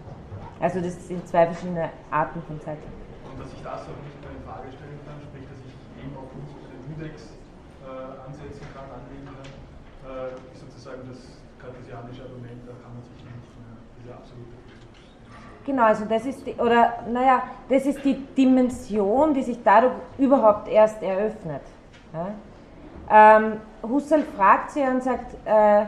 Also das sind zwei verschiedene Arten von Zeit. Und dass ich das auch nicht in Frage stellen kann, sprich, dass ich eben auch nicht einen Index äh, ansetzen kann, anlegen kann, äh, sozusagen das kartesianische Argument, da kann man sich nicht mehr diese absolute Genau, also das ist die, oder naja, das ist die Dimension, die sich dadurch überhaupt erst eröffnet. Ja? Ähm, Husserl fragt sie und sagt, äh,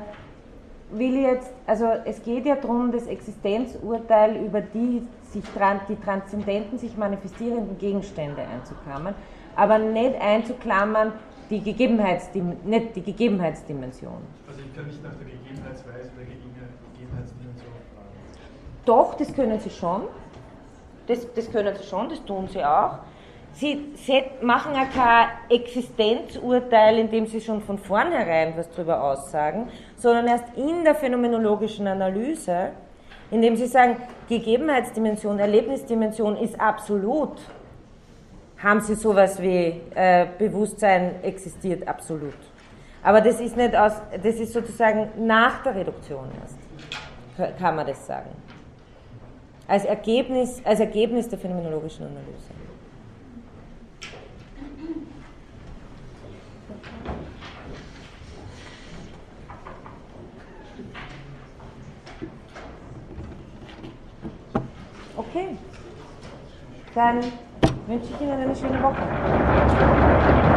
will jetzt, also es geht ja darum, das Existenzurteil über die sich die transzendenten, sich manifestierenden Gegenstände einzuklammern, aber nicht einzuklammern die Gegebenheitsdim nicht die Gegebenheitsdimension. Also ich kann nicht nach der Gegebenheitsweise der Gegebenheitsdimension fragen. Doch, das können Sie schon. Das, das können Sie schon, das tun Sie auch. Sie machen ja kein Existenzurteil, indem Sie schon von vornherein was darüber aussagen, sondern erst in der phänomenologischen Analyse, indem Sie sagen, Gegebenheitsdimension, Erlebnisdimension ist absolut, haben Sie sowas wie äh, Bewusstsein existiert absolut. Aber das ist nicht aus, das ist sozusagen nach der Reduktion erst, kann man das sagen. Als Ergebnis, als Ergebnis der phänomenologischen Analyse. Okay. Dann München in de schöne Woche.